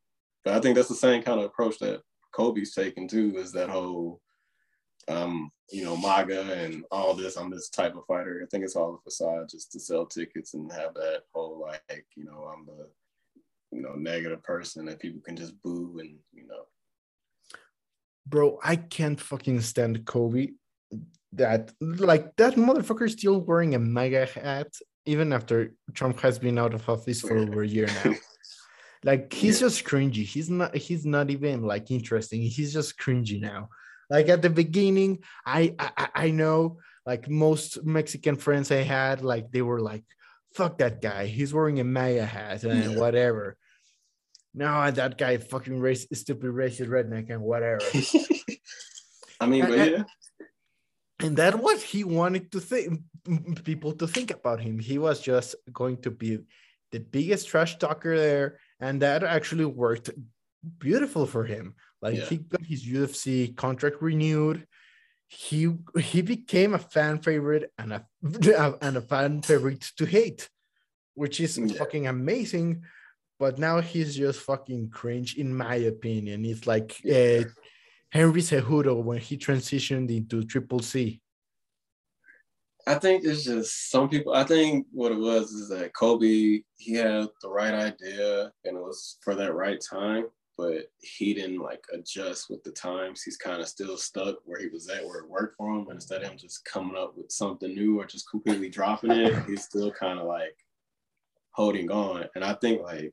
But I think that's the same kind of approach that Colby's taking too. Is that whole, um, you know, MAGA and all this. I'm this type of fighter. I think it's all a facade just to sell tickets and have that whole like, you know, I'm the you know negative person that people can just boo and you know. Bro i can't fucking stand Colby. That like that motherfucker still wearing a MAGA hat even after trump has been out of office for over a year now. [laughs] Like he's yeah. just cringy. He's not he's not even like interesting. He's just cringy now. Like at the beginning i i, I know like most mexican friends i had like they were like fuck that guy. He's wearing a MAGA hat and yeah. whatever no, that guy fucking race stupid racist redneck and whatever. [laughs] I mean, but yeah. And that was he wanted to think people to think about him. He was just going to be the biggest trash talker there, and that actually worked beautiful for him. Like yeah. he got his UFC contract renewed. He he became a fan favorite and a [laughs] and a fan favorite to hate, which is yeah. fucking amazing but now he's just fucking cringe, in my opinion. It's like uh, Henry Cejudo when he transitioned into Triple C. I think it's just some people. I think what it was is that Colby he had the right idea and it was for that right time, but he didn't like adjust with the times. He's kind of still stuck where he was at, where it worked for him. But instead of him just coming up with something new or just completely dropping it, he's still kind of like holding on. And I think like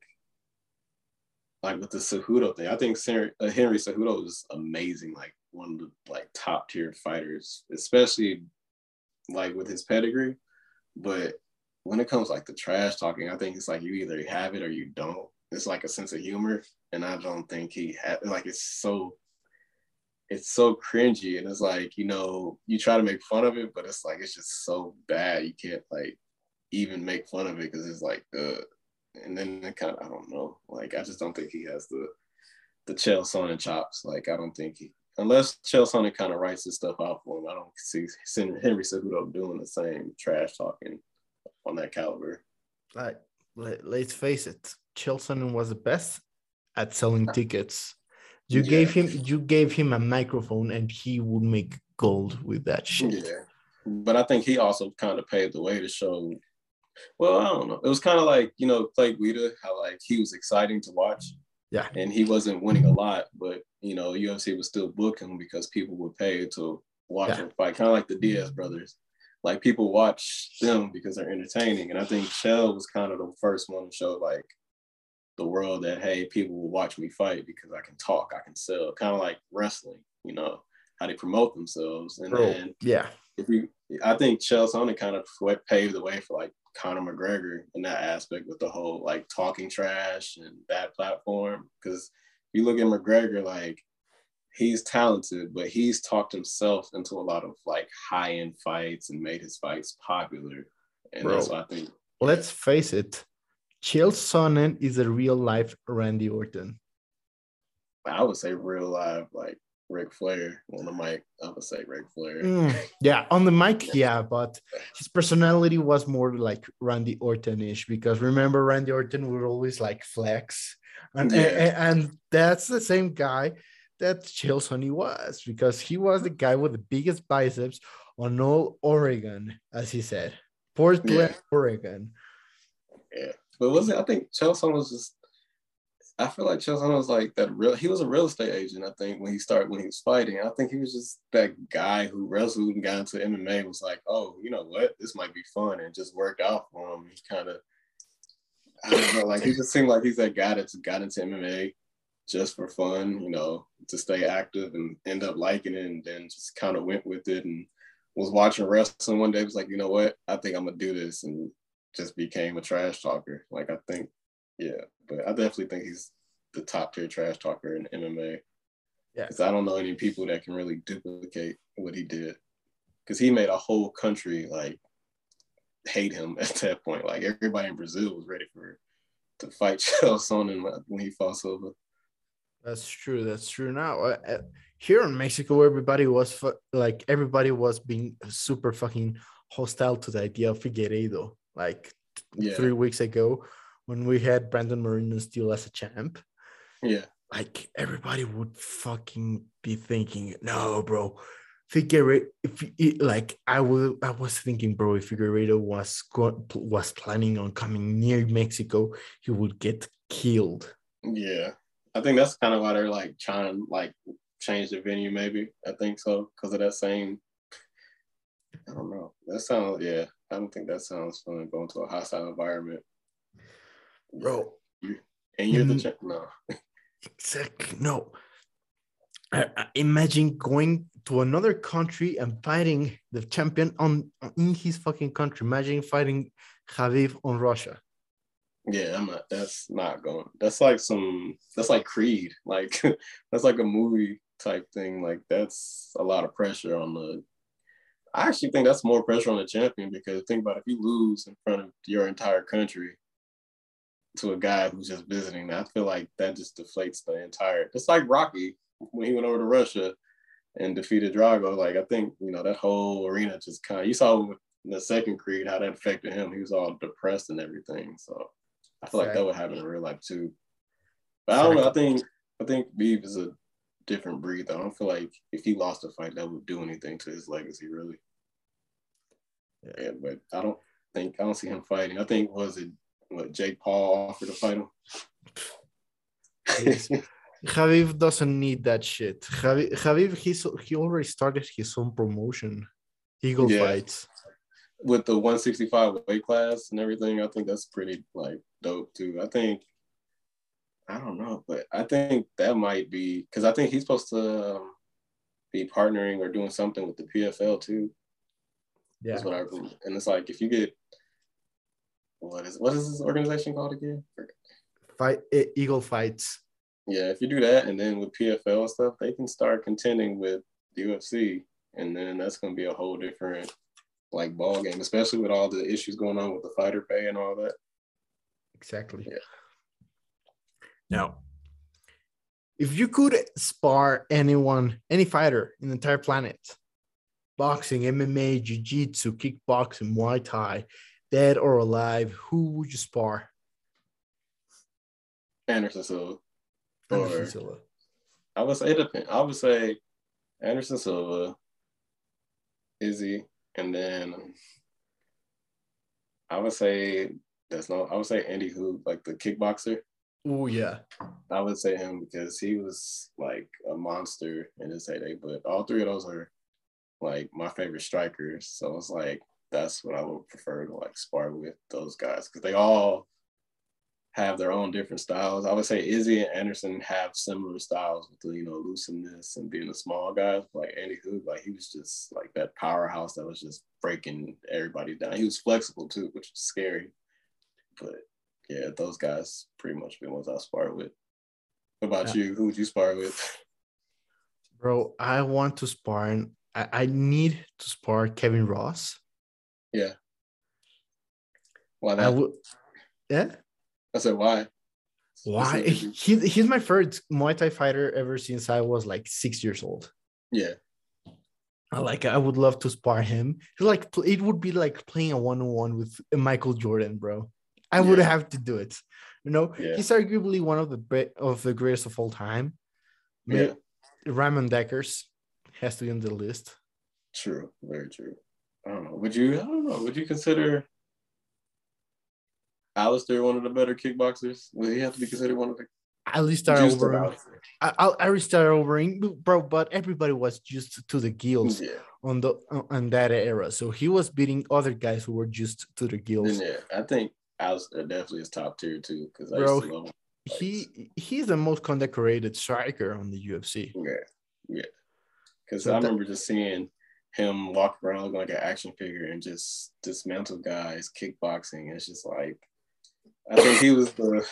like with the Cejudo thing, I think uh, Henry Cejudo is amazing, like one of the like top tier fighters, especially like with his pedigree. But when it comes like the trash talking, I think it's like you either have it or you don't. It's like a sense of humor, and I don't think he had like it's so it's so cringy, and it's like you know you try to make fun of it, but it's like it's just so bad you can't like even make fun of it because it's like uh and then it kind of I don't know. Like I just don't think he has the the Chael Sonnen chops. Like I don't think he unless Chael Sonnen kind of writes his stuff out for him. I don't see Henry Cejudo doing the same trash talking on that caliber. Like let, let's face it, Chael Sonnen was the best at selling [laughs] tickets. You yeah. gave him you gave him a microphone and he would make gold with that shit. Yeah. But I think he also kind of paved the way to show well, I don't know. It was kind of like you know Clay Guida, how like he was exciting to watch. Yeah. And he wasn't winning a lot, but you know UFC was still booking because people would pay to watch yeah. him fight, kind of like the Diaz brothers. Like people watch them because they're entertaining, and I think Chael was kind of the first one to show like the world that hey, people will watch me fight because I can talk, I can sell, kind of like wrestling, you know, how they promote themselves. And Bro, then yeah, if you, I think Chael Sonnen kind of paved the way for like Conor McGregor in that aspect with the whole like talking trash and that platform. Because if you look at McGregor, like he's talented, but he's talked himself into a lot of like high end fights and made his fights popular. And Bro, that's what I think. Let's face it, Chael Sonnen is a real life Randy Orton. I would say real life, like Ric Flair on the mic. I would say Ric Flair. Mm, yeah, on the mic, yeah, but his personality was more like Randy Orton-ish because remember Randy Orton would always like flex, and yeah. and, and, that's the same guy that Chael Sonnen was because he was the guy with the biggest biceps on all Oregon, as he said, Portland, yeah. Oregon. Yeah, but was it? I think Chael Sonnen was just I feel like Chael was like that real he was a real estate agent, I think, when he started when he was fighting. I think he was just that guy who wrestled and got into MMA was like, oh, you know what, this might be fun and just worked out for him. He kind of I don't know, like he just seemed like he's that guy that got into MMA just for fun, you know, to stay active and end up liking it and then just kind of went with it and was watching wrestling one day, was like, you know what, I think I'm gonna do this and just became a trash talker. Like I think yeah, but I definitely think he's the top tier trash talker in MMA. Yeah, because I don't know any people that can really duplicate what he did. Because he made a whole country like hate him [laughs] at that point. Like everybody in Brazil was ready for to fight [laughs] Chael Sonnen when he fought Silva. That's true. That's true. Now uh, uh, here in Mexico, everybody was like everybody was being super fucking hostile to the idea of Figueiredo. Like yeah. three weeks ago, when we had Brandon Moreno still as a champ. Yeah. Like everybody would fucking be thinking, no, bro. Figueiredo, if it, like I will, I was thinking, bro, if Figueiredo was was planning on coming near Mexico, he would get killed. Yeah, I think that's kind of why they're like trying to like change the venue. Maybe I think so because of that same. I don't know. That sounds yeah. I don't think that sounds fun going to a hostile environment, bro. And you're the mm. champ. No. exactly. No. I, I imagine going to another country and fighting the champion on in his fucking country. Imagine fighting Khabib on Russia. Yeah, I'm not. That's not going. That's like some. That's like Creed. Like [laughs] that's like a movie type thing. Like that's a lot of pressure on the. I actually think that's more pressure on the champion because think about it, if you lose in front of your entire country to a guy who's just visiting, I feel like that just deflates the entire. It's like Rocky when he went over to Russia and defeated Drago. Like I think you know that whole arena just kind of. You saw with the second Creed how that affected him. He was all depressed and everything. So I feel like that would happen in real life too. But I don't know. I think I think Beef is a different breed. Though. I don't feel like if he lost a fight, that would do anything to his legacy, really. Yeah, yeah but I don't think I don't see him fighting. I think was it what Jake Paul offered to fight him. Khabib doesn't need that shit. Khabib, Khabib he's, he already started his own promotion, Eagle yeah. Fights. With the 165 weight class and everything, I think that's pretty like dope too. I think I don't know, but I think that might be because I think he's supposed to um, be partnering or doing something with the PFL too. Yeah, that's what I and it's like if you get what is what is this organization called again? Fight Eagle Fights. Yeah, if you do that, and then with PFL and stuff, they can start contending with the UFC, and then that's going to be a whole different like ball game, especially with all the issues going on with the fighter pay and all that. Exactly. Yeah. Now, if you could spar anyone, any fighter in the entire planet, boxing, MMA, jiu-jitsu, kickboxing, Muay Thai, dead or alive, who would you spar? Anderson Silva. Anderson Silva. I would say depend. I would say Anderson Silva, Izzy, and then I would say that's not. I would say Andy Hug, like the kickboxer. Oh yeah. I would say him because he was like a monster in his heyday. But all three of those are like my favorite strikers. So it's like that's what I would prefer to like spar with those guys because they all have their own different styles. I would say Izzy and Anderson have similar styles with the, you know, looseness and being a small guy. Like Andy Hug, like he was just like that powerhouse that was just breaking everybody down. He was flexible too, which is scary. But yeah, those guys pretty much been ones I spar with. What about yeah. you? Who would you spar with? Bro, I want to spar. I, I need to spar Kevin Ross. Yeah. Why that? Yeah. I said why. Why? He, he's my first Muay Thai fighter ever since I was like six years old. Yeah. I like I would love to spar him. Like it would be like playing a one on one with Michael Jordan, bro. I yeah. would have to do it. You know, yeah. he's arguably one of the of the greatest of all time. Yeah. Ramon Dekkers has to be on the list. True, very true. I don't know. Would you? I don't know. Would you consider Alistair one of the better kickboxers? Would he have to be considered one of the? Alistair Overeem. I, I, Alistair Overeem, bro. But everybody was used to the gills yeah. on the on that era, so he was beating other guys who were used to the gills. Yeah, I think Alistair definitely is top tier too. Because bro, he he's the most condecorated striker on the UFC. Yeah, yeah. Because so I remember just seeing him walk around looking like an action figure and just dismantle guys kickboxing. It's just like I think he was the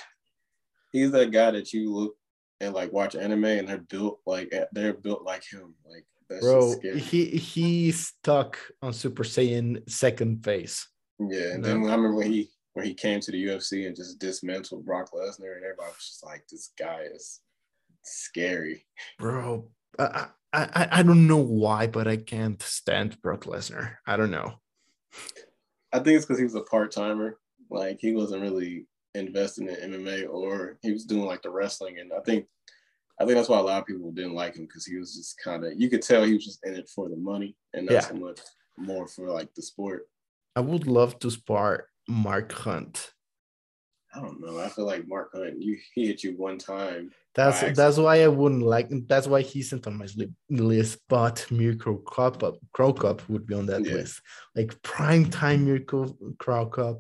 he's that guy that you look and like watch anime and they're built like they're built like him. Like bro, he he's stuck on Super Saiyan second phase. Yeah, and then I remember when he when he came to the UFC and just dismantled Brock Lesnar, and everybody was just like, "This guy is scary, bro." I, I I don't know why, but I can't stand Brock Lesnar. I don't know. I think it's because he was a part timer. Like he wasn't really investing in MMA, or he was doing like the wrestling, and I think I think that's why a lot of people didn't like him because he was just kind of you could tell he was just in it for the money and not yeah. so much more for like the sport. I would love to spar Mark Hunt. I don't know. I feel like Mark Hunt, you he hit you one time. That's that's why I wouldn't like. That's why he isn't on my list. But Mirko Cro Cop would be on that yeah. list. Like prime time Mirko Cro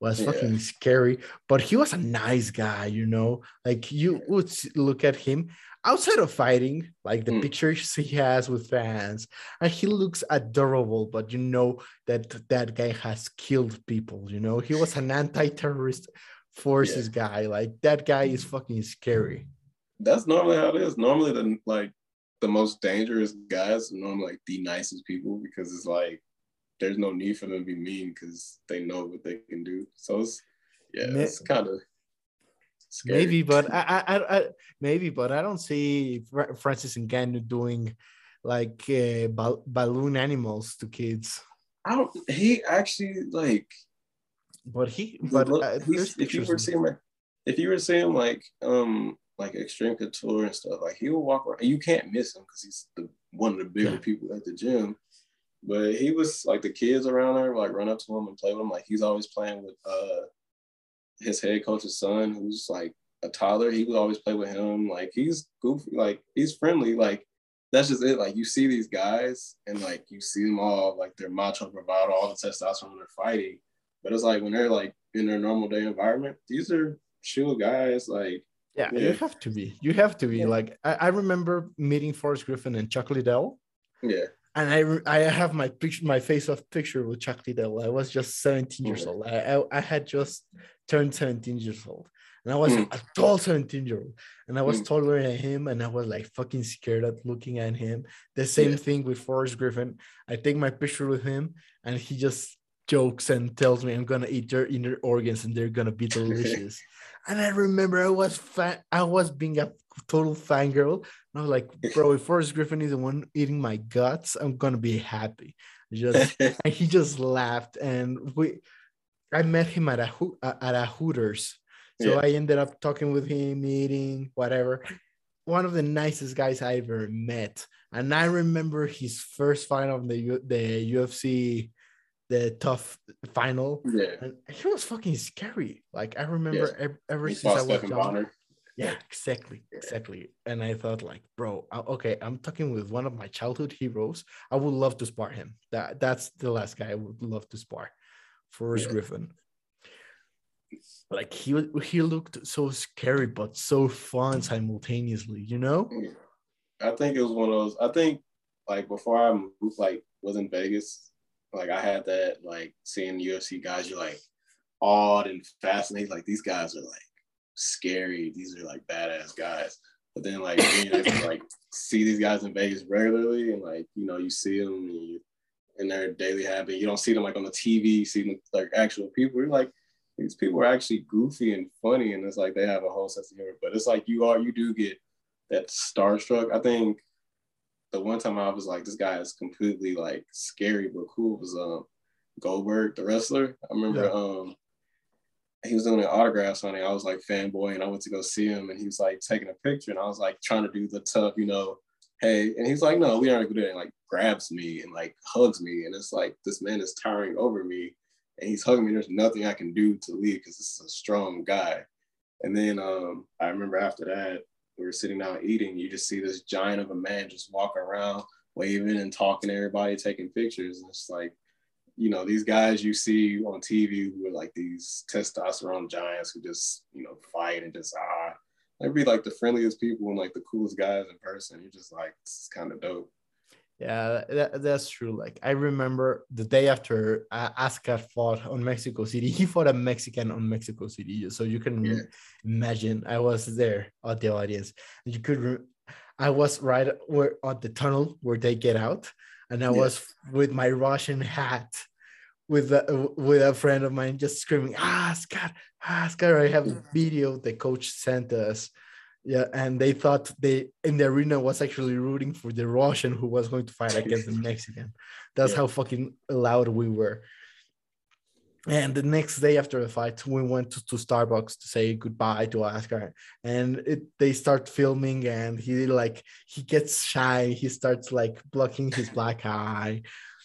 was yeah. fucking scary, but he was a nice guy. You know, like you would look at him outside of fighting, like the mm. pictures he has with fans, and he looks adorable. But you know that that guy has killed people. You know, he was an anti-terrorist forces yeah. guy. Like that guy is fucking scary. That's normally how it is. Normally, the like the most dangerous guys are normally like the nicest people because it's like there's no need for them to be mean because they know what they can do. So it's yeah, it's kind of maybe, but I, I, I, maybe, but I don't see Francis and Ngannou doing like uh, ba- balloon animals to kids. I don't. He actually like but he, but look, uh, if you were seeing like, if you were seeing like, um, like Xtreme Couture and stuff, like he would walk around. You can't miss him because he's the one of the bigger yeah. people at the gym. But he was like the kids around there like run up to him and play with him. Like he's always playing with uh his head coach's son, who's like a toddler. He would always play with him. Like he's goofy, like he's friendly. Like that's just it. Like you see these guys and like you see them all like they're macho bravado, all the testosterone they're fighting. But it's like when they're like in their normal day environment, these are chill guys. Like yeah, yeah. you have to be. You have to be. Yeah. Like I, I remember meeting Forrest Griffin and Chuck Liddell. Yeah. And I I have my picture, my face off picture with Chuck Liddell. I was just 17 years old. I, I, I had just turned 17 years old. And I was mm. a tall 17 year old. And I was mm. taller than him. And I was like fucking scared at looking at him. The same yeah. thing with Forrest Griffin. I take my picture with him and he just jokes and tells me I'm gonna eat their inner organs and they're gonna be [laughs] delicious. and I remember I was fat, I was being a total fangirl. And I was like, bro, if Forrest Griffin is the one eating my guts, I'm gonna be happy. Just [laughs] and he just laughed. And we I met him at a at a Hooters. So yeah. I ended up talking with him, eating, whatever. One of the nicest guys I ever met. And I remember his first fight of the the UFC the tough final. Yeah, and he was fucking scary. Like I remember ever, ever since I was young. Yeah, exactly, exactly. And I thought, like, bro, okay, I'm talking with one of my childhood heroes. I would love to spar him. That that's the last guy I would love to spar, Forrest yeah. Griffin. Like he he looked so scary but so fun simultaneously, you know. I think it was one of those. I think like before I moved, like was in Vegas, like I had that like seeing UFC guys, you're like awed and fascinated. Like these guys are like scary. These are like badass guys. But then like being able to like [laughs] see these guys in Vegas regularly and like you know you see them and you, in their daily habit. You don't see them like on the TV. You see them like actual people. You're like these people are actually goofy and funny, and it's like they have a whole sense of humor. But it's like you are you do get that starstruck. I think the one time I was like, this guy is completely like scary but cool was um Goldberg, the wrestler. I remember yeah. um he was doing an on it. I was like fanboy and I went to go see him and he was like taking a picture and I was like trying to do the tough, you know, hey, and he's like, no, we aren't gonna do it. And like grabs me and like hugs me. And it's like this man is towering over me and he's hugging me. There's nothing I can do to leave because this is a strong guy. And then um I remember after that, we were sitting down eating, you just see this giant of a man just walking around, waving and talking to everybody, taking pictures. And it's like, you know, these guys you see on TV who are like these testosterone giants who just, you know, fight and just ah, they'd be like the friendliest people and like the coolest guys in person. You're just like, it's kind of dope. Yeah, that, that's true. Like I remember the day after uh, Askar fought on Mexico City, he fought a Mexican on Mexico City. So you can yeah. imagine I was there at the audience, and you could. Re- I was right where at the tunnel where they get out, and I yeah. was with my Russian hat, with a, with a friend of mine just screaming, ah, Scott, ah, Scott. I have a video the coach sent us. Yeah, and they thought they in the arena was actually rooting for the Russian who was going to fight against the [laughs] Mexican. That's yeah. how fucking loud we were. And the next day after the fight, we went to, to Starbucks to say goodbye to Askar, and it, they start filming, and he like he gets shy. He starts like blocking his black eye.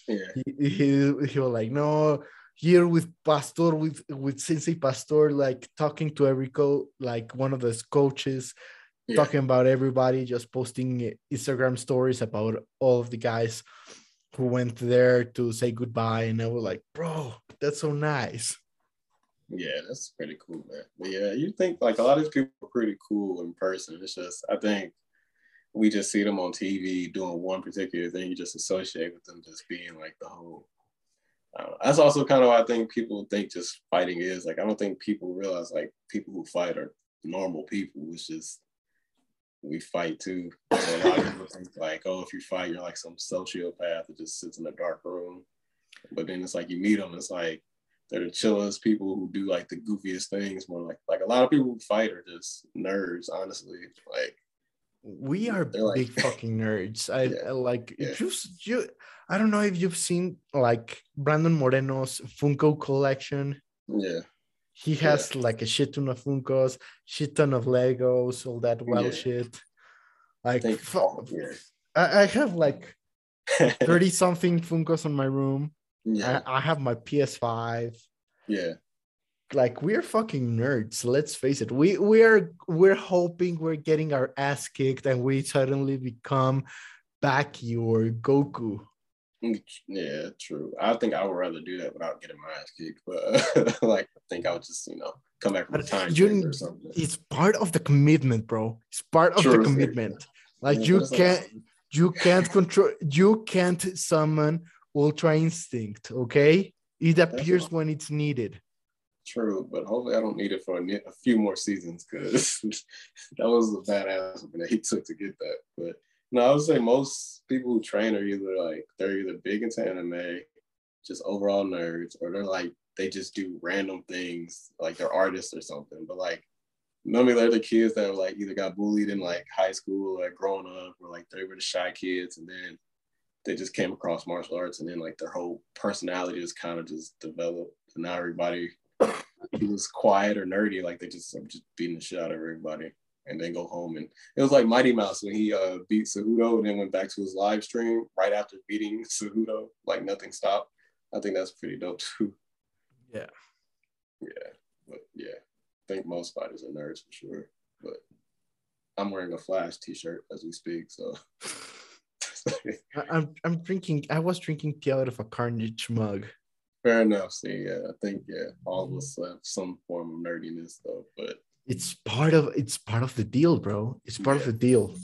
Yeah. He, he, he was like, no, here with Pastor, with with Sensei Pastor, like talking to every co like one of those coaches, yeah. talking about everybody, just posting Instagram stories about all of the guys who went there to say goodbye. And I was like, bro, that's so nice. Yeah, that's pretty cool, man. But yeah, you think like a lot of these people are pretty cool in person. It's just I think we just see them on TV doing one particular thing. You just associate with them just being like the whole. Uh, that's also kind of why I think people think just fighting is like I don't think people realize like people who fight are normal people. It's just we fight too. So a lot of people think like, oh, if you fight, you're like some sociopath that just sits in a dark room. But then it's like you meet them, it's like they're the chillest people who do like the goofiest things. More like like a lot of people who fight are just nerds, honestly. Like we are like, big fucking nerds. I, [laughs] yeah, like yeah. just you. I don't know if you've seen like Brandon Moreno's Funko collection. Yeah. He has yeah. like a shit ton of Funkos, shit ton of Legos, all that well shit. Like I, I have like [laughs] 30 something Funkos on my room. Yeah. I, I have my PS5. Yeah like we're fucking nerds let's face it we we're we're hoping we're getting our ass kicked and we suddenly become Baki or Goku [laughs] yeah true. I think I would rather do that without getting my ass kicked but [laughs] like I think I would just you know come back from the time you, or something. it's part of the commitment bro. It's part of true. the commitment. Like yeah, you can't you [laughs] can't control you can't summon ultra instinct okay? It appears when it's needed. True, but hopefully I don't need it for a, a few more seasons because that was a badass that he took to get that. But no, I would say most people who train are either like they're either big into anime, just overall nerds, or they're like they just do random things like they're artists or something. But like normally they're the kids that are like either got bullied in like high school or like growing up, or like they were the shy kids, and then they just came across martial arts, and then like their whole personality just kind of just developed. And now everybody [coughs] was quiet or nerdy, like they just just beating the shit out of everybody and then go home. And it was like Mighty Mouse when he uh, beat Cejudo and then went back to his live stream right after beating Cejudo, like nothing stopped. I think that's pretty dope too. Yeah. Yeah. But yeah, I think most fighters are nerds for sure. But I'm wearing a Flash t-shirt as we speak, so. [laughs] I'm I'm drinking. I was drinking tea out of a Carnage mug. Fair enough. See, yeah, I think yeah, all of us have some form of nerdiness though, but it's part of it's part of the deal, bro. It's part of the deal.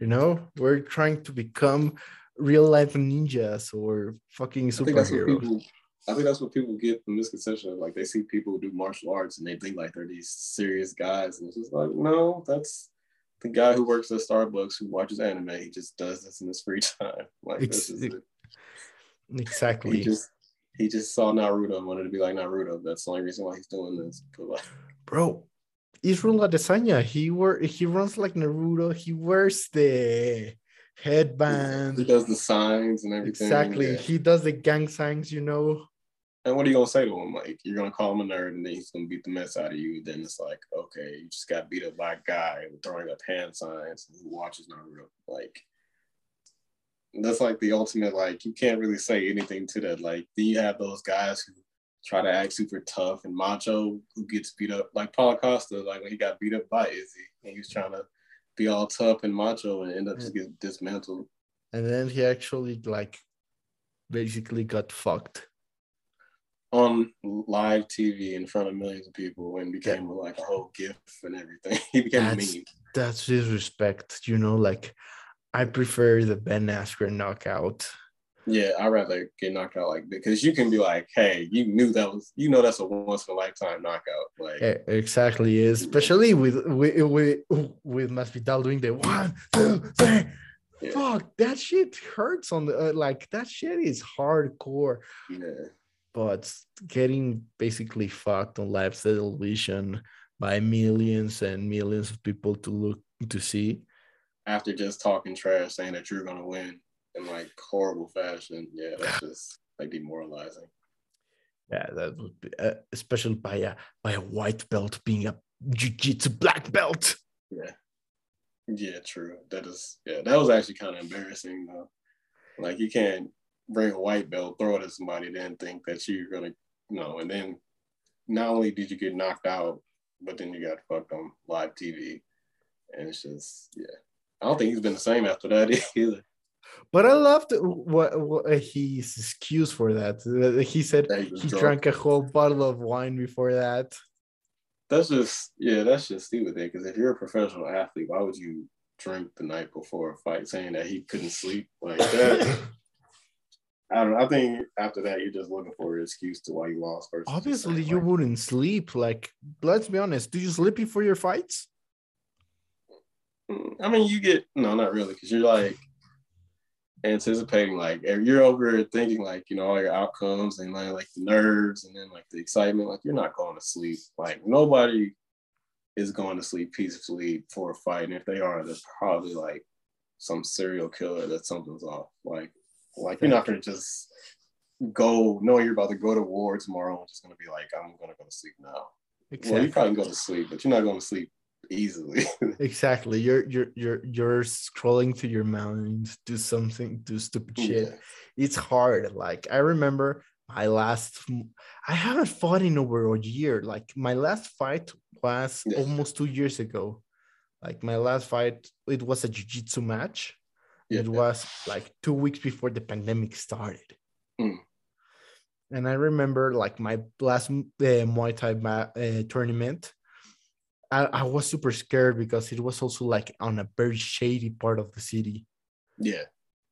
You know, we're trying to become real life ninjas or fucking superheroes. I think, that's what people get the misconception of. Like they see people do martial arts and they think like they're these serious guys, and it's just like, no, that's the guy who works at Starbucks who watches anime. He just does this in his free [laughs] time. Like Ex- this is it. Exactly. He just he just saw Naruto and wanted to be like Naruto. That's the only reason why he's doing this. But Like, Bro, Israel Adesanya, he were he runs like Naruto. He wears the headband. He does the signs and everything. Exactly. Yeah. He does the gang signs, you know. And what are you gonna say to him? Like you're gonna call him a nerd and then he's gonna beat the mess out of you. Then it's like, okay, you just got beat up by a guy throwing up hand signs who watches Naruto. Like that's like the ultimate like you can't really say anything to that like then you have those guys who try to act super tough and macho who gets beat up like Paulo Costa like when he got beat up by Izzy and he was trying to be all tough and macho and end up just mm. getting dismantled and then he actually like basically got fucked on live TV in front of millions of people and became yeah. like a whole gift and everything. [laughs] he became that's, a meme. That's disrespect, you know, like I prefer the Ben Askren knockout. Yeah, I'd rather get knocked out like because you can be like, hey, you knew that was you know that's a once in a lifetime knockout. Like yeah, exactly, is. especially with with with, with Masvidal doing the one, two, three. Yeah. Fuck, that shit hurts on the uh, like that shit is hardcore. Yeah. but getting basically fucked on live television by millions and millions of people to look to see after just talking trash saying that you're gonna win in like horrible fashion. Yeah that's just like demoralizing. Yeah that would be uh, especially by a by a white belt being a jiu-jitsu black belt. Yeah. Yeah true. That is yeah that was actually kind of embarrassing though. Like you can't bring a white belt throw it at somebody then think that you're gonna you know and then not only did you get knocked out but then you got fucked on live TV, and it's just yeah. I don't think he's been the same after that [laughs] either. But I loved what, what his excuse for that. Uh, he said he, he drank a whole bottle of wine before that. That's just yeah, that's just stupid. Because if you're a professional athlete, why would you drink the night before a fight, saying that he couldn't sleep like that? [laughs] I don't. I think after that, you're just looking for an excuse to why you lost. Obviously, you wouldn't sleep. Like, let's be honest. Do you sleep before your fights? Mm, I mean, you get no, not really, because you're like anticipating, like if you're over thinking, like you know, all your outcomes and like, like the nerves and then like the excitement. Like you're not going to sleep. Like nobody is going to sleep peacefully for a fight, and if they are, they're probably like some serial killer that something's off. Like like you're not gonna just go knowing you're about to go to war tomorrow and just gonna be like, I'm gonna go to sleep now. Exactly. Well, you probably go to sleep, but you're not going to sleep easily. [laughs] exactly. You're you're you're you're scrolling through your mind, do something, do stupid shit. Yeah. It's hard. Like I remember my last I haven't fought in over a year. Like my last fight was yeah. almost two years ago. Like my last fight, it was a jiu-jitsu match. Yeah, it was like two weeks before the pandemic started. Mm. And I remember like my last uh, Muay Thai ma- uh, tournament, I, I was super scared because it was also like on a very shady part of the city. Yeah.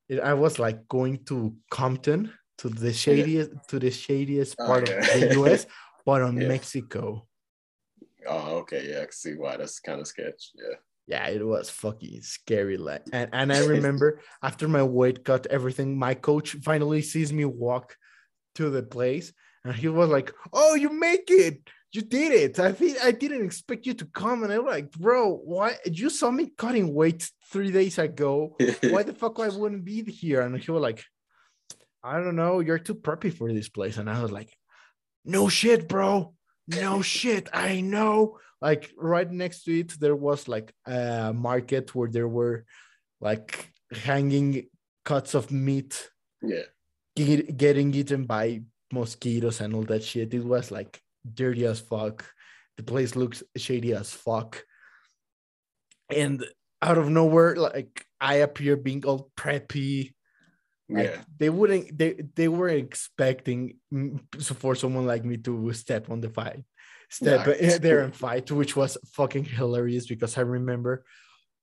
It, I was like going to Compton to the shadiest yeah. to the shadiest oh, part of the US, [laughs] but on yeah. Mexico. Oh, okay. Yeah, I can see why that's kind of sketch. Yeah yeah, it was fucking scary. Like, and, and I [laughs] remember after my weight cut, everything, my coach finally sees me walk to the place and he was like, Oh, you make it. You did it. I think I didn't expect you to come. And I'm like, Bro, why? You saw me cutting weight three days ago. [laughs] Why the fuck I wouldn't be here? And he was like, I don't know. You're too preppy for this place. And I was like, No shit, bro. No [laughs] shit. I know like right next to it there was like a market where there were like hanging cuts of meat yeah get, getting eaten by mosquitoes and all that shit it was like dirty as fuck the place looks shady as fuck and out of nowhere like i appear being all preppy like, yeah they wouldn't they they weren't expecting for someone like me to step on the fight step there and fight, which was fucking hilarious because I remember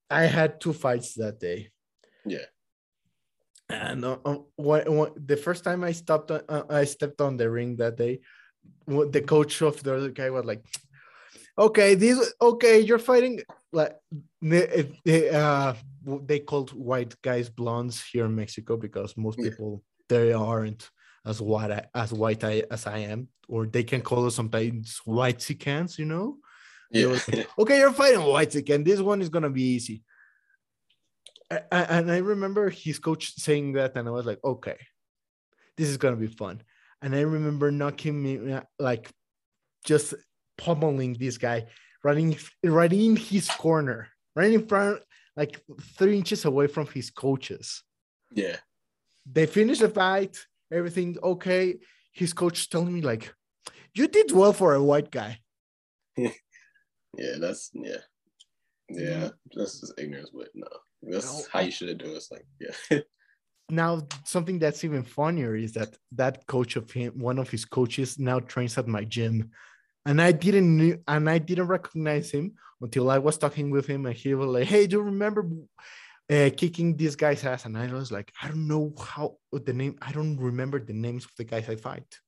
I had two fights that day. Yeah. And uh, uh, the first time I stopped, uh, uh, I stepped on the ring that day. The coach of the other guy was like, "Okay, this okay, you're fighting like they uh, they called white guys blondes here in Mexico because most people they aren't as white as white I, as I am, or they can call us sometimes white cans, you know. Yeah. Like, [laughs] okay, you're fighting white can. This one is gonna be easy. And I remember his coach saying that, and I was like, okay, this is gonna be fun. And I remember knocking me uh, like just pummeling this guy, running right in his corner, right in front, like three inches away from his coaches. Yeah. They finished the fight everything okay. His coach telling me like, "You did well for a white guy." [laughs] yeah, that's yeah, yeah. That's just ignorance, but no, that's no. how you should do it. It's like yeah. [laughs] now something that's even funnier is that that coach of him, one of his coaches, now trains at my gym and I didn't knew, and I didn't recognize him until I was talking with him, and he was like, "Hey, do you remember uh, kicking this guy's ass, and I was like, I don't know how the name. I don't remember the names of the guys I fight.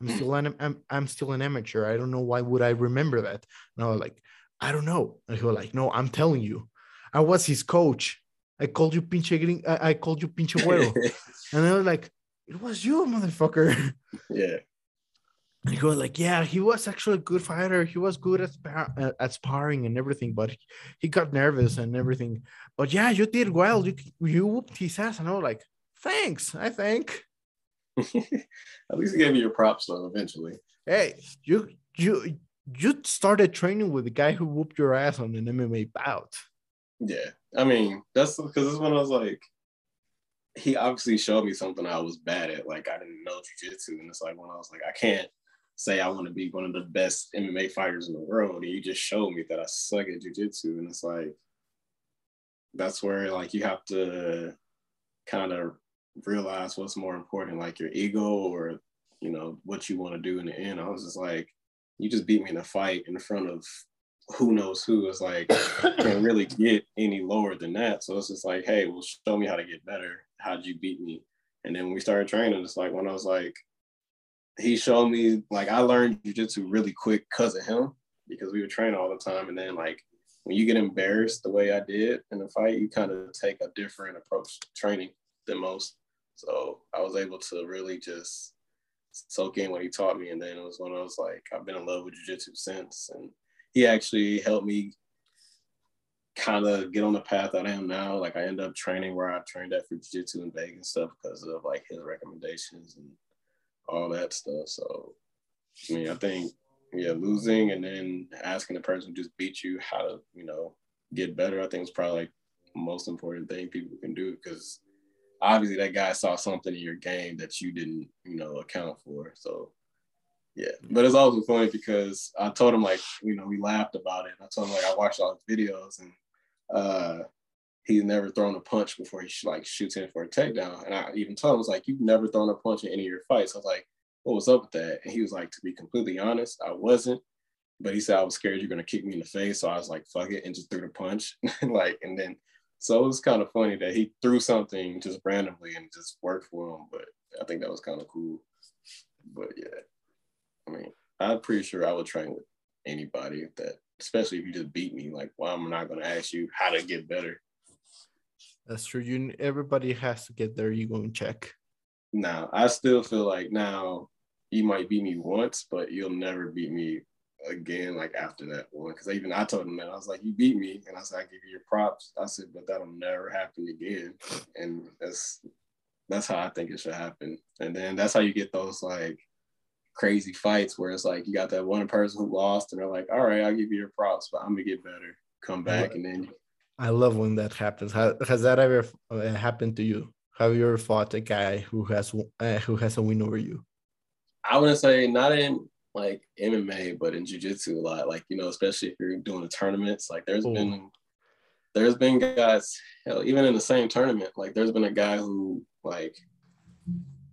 I'm hmm. still an I'm, I'm still an amateur. I don't know why would I remember that. And I was like, I don't know. And he was like, No, I'm telling you, I was his coach. I called you pinche gring, I, I called you pinche güero. [laughs] and I was like, It was you, motherfucker. Yeah. and he was like, "Yeah, he was actually a good fighter. He was good at, uh, at sparring and everything, but he, he got nervous and everything. But yeah, you did well. You you whooped his ass." And I was like, "Thanks, I think." [laughs] at least he gave you your props though. Eventually, hey, you you you started training with the guy who whooped your ass on an MMA bout. Yeah, I mean that's because this when I was like, he obviously showed me something I was bad at. Like I didn't know jujitsu, and it's like when I was like, I can't say I want to be one of the best MMA fighters in the world, and you just showed me that I suck at jujitsu, and it's like that's where like you have to kind of realize what's more important, like your ego or you know what you want to do in the end. I was just like, you just beat me in a fight in front of who knows who is like can't really get any lower than that. So it's just like, hey, well, show me how to get better. How'd you beat me? And then we started training, it's like when I was like, he showed me like I learned jujitsu really quick because of him because we would train all the time. And then like when you get embarrassed the way I did in the fight, you kind of take a different approach to training than most. So I was able to really just soak in what he taught me. And then it was when I was like, I've been in love with jujitsu since. And he actually helped me kind of get on the path that I am now. Like I end up training where I trained at for jiu-jitsu in Vegas and stuff because of like his recommendations and all that stuff. So I mean, I think yeah, losing and then asking the person who just beat you how to, you know, get better, I think is probably like most important thing people can do because obviously that guy saw something in your game that you didn't, you know, account for. So yeah, but it's also funny because I told him like, you know, we laughed about it. I told him like I watched all his videos and uh he's never thrown a punch before he like shoots in for a takedown. And I even told him, I was like, you've never thrown a punch in any of your fights. I was like, what was up with that? And he was like, to be completely honest, I wasn't. But he said I was scared you're gonna kick me in the face. So I was like, fuck it, and just threw the punch. [laughs] like, and then so it was kind of funny that he threw something just randomly and just worked for him. But I think that was kind of cool. But yeah, I mean, I'm pretty sure I would train with anybody that, especially if you just beat me. Like, well, I'm not gonna ask you how to get better. That's true. You everybody has to get their ego in check. Now, I still feel like now you might beat me once, but you'll never beat me again like after that one because even I told him that I was like you beat me and I said I give you your props I said but that'll never happen again and that's that's how I think it should happen and then that's how you get those like crazy fights where it's like you got that one person who lost and they're like all right I'll give you your props but I'm gonna get better come back and then I love when that happens has, has that ever uh, happened to you have you ever fought a guy who has uh, who has a win over you I wouldn't say not in like MMA, but in jujitsu a lot. Like, you know, especially if you're doing the tournaments, like there's Ooh. been there's been guys, hell, even in the same tournament, like there's been a guy who like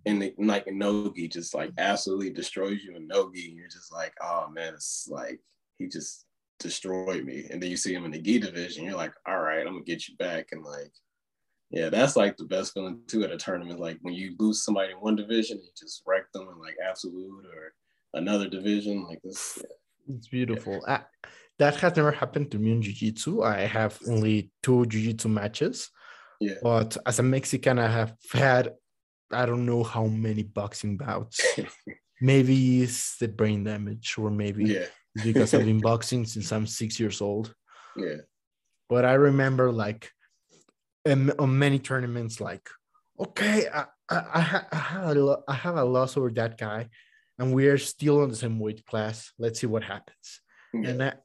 in the like Nogi just like mm-hmm. absolutely destroys you in Nogi, and you're just like, oh man, it's like he just destroyed me. And then you see him in the gi division, you're like, all right, I'm gonna get you back. And like, yeah, that's like the best feeling too at a tournament. Like when you lose somebody in one division, you just wreck them in like absolute or another division like this. Yeah. It's beautiful. Yeah. That has never happened to me in jiu-jitsu. I have only two jiu-jitsu matches. Yeah. But as a Mexican, I have had I don't know how many boxing bouts. [laughs] maybe it's the brain damage, or maybe yeah. because I've been [laughs] boxing since I'm six years old. Yeah. But I remember like um, on many tournaments, like, okay, I, I, I, I, have a, I have a loss over that guy and we are still on the same weight class. Let's see what happens. Yeah. And that,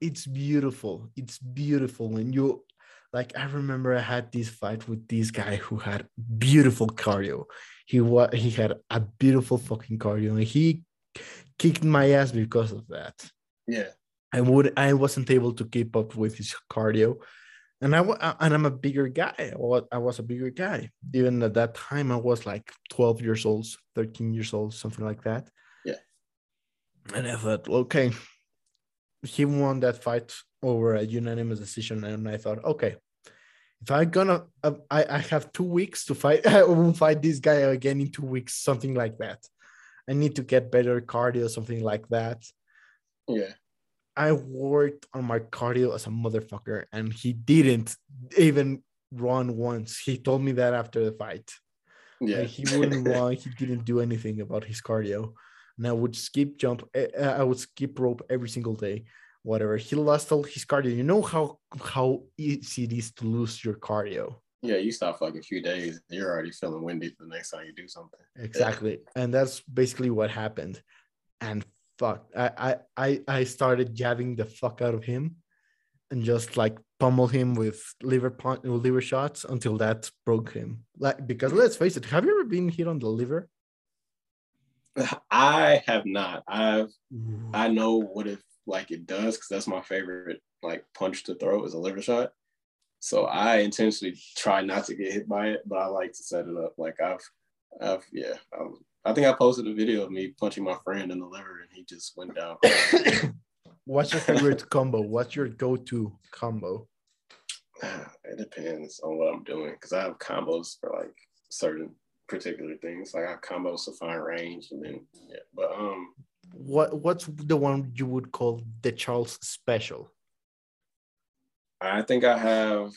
it's beautiful. It's beautiful when you like. I remember I had this fight with this guy who had beautiful cardio. He was he had a beautiful fucking cardio, and he kicked my ass because of that. Yeah, I would I wasn't able to keep up with his cardio, and I and I'm a bigger guy. I was a bigger guy. Even at that time, I was like 12 years old, 13 years old, something like that. Yeah. And I thought, okay, he won that fight over a unanimous decision, and I thought, okay, if I'm gonna, uh, I I have two weeks to fight. [laughs] I will fight this guy again in two weeks, something like that. I need to get better cardio, something like that. Yeah. I worked on my cardio as a motherfucker, and he didn't even run once. He told me that after the fight. Yeah, like he wouldn't [laughs] run. He didn't do anything about his cardio, and I would skip jump. eh, I would skip rope every single day. Whatever. He lost all his cardio. You know how how easy it is to lose your cardio. Yeah, you stop for like a few days, you're already feeling windy the next time you do something. Exactly. And that's basically what happened. And fuck, I, I I I started jabbing the fuck out of him and just like pummel him with liver pun- liver shots until that broke him. Like because let's face it, have you ever been hit on the liver? [sighs] I have not. I've I know what it like it does because that's my favorite like punch to throw is a liver shot. So I intentionally try not to get hit by it, but I like to set it up. Like I've, I've yeah, I, I think I posted a video of me punching my friend in the liver and he just went down. [coughs] What's your favorite combo? What's your go-to combo? [sighs] it depends on what I'm doing because I have combos for like certain particular things. Like I have combos to find range and then yeah. But um What what's the one you would call the Charles special? I think I have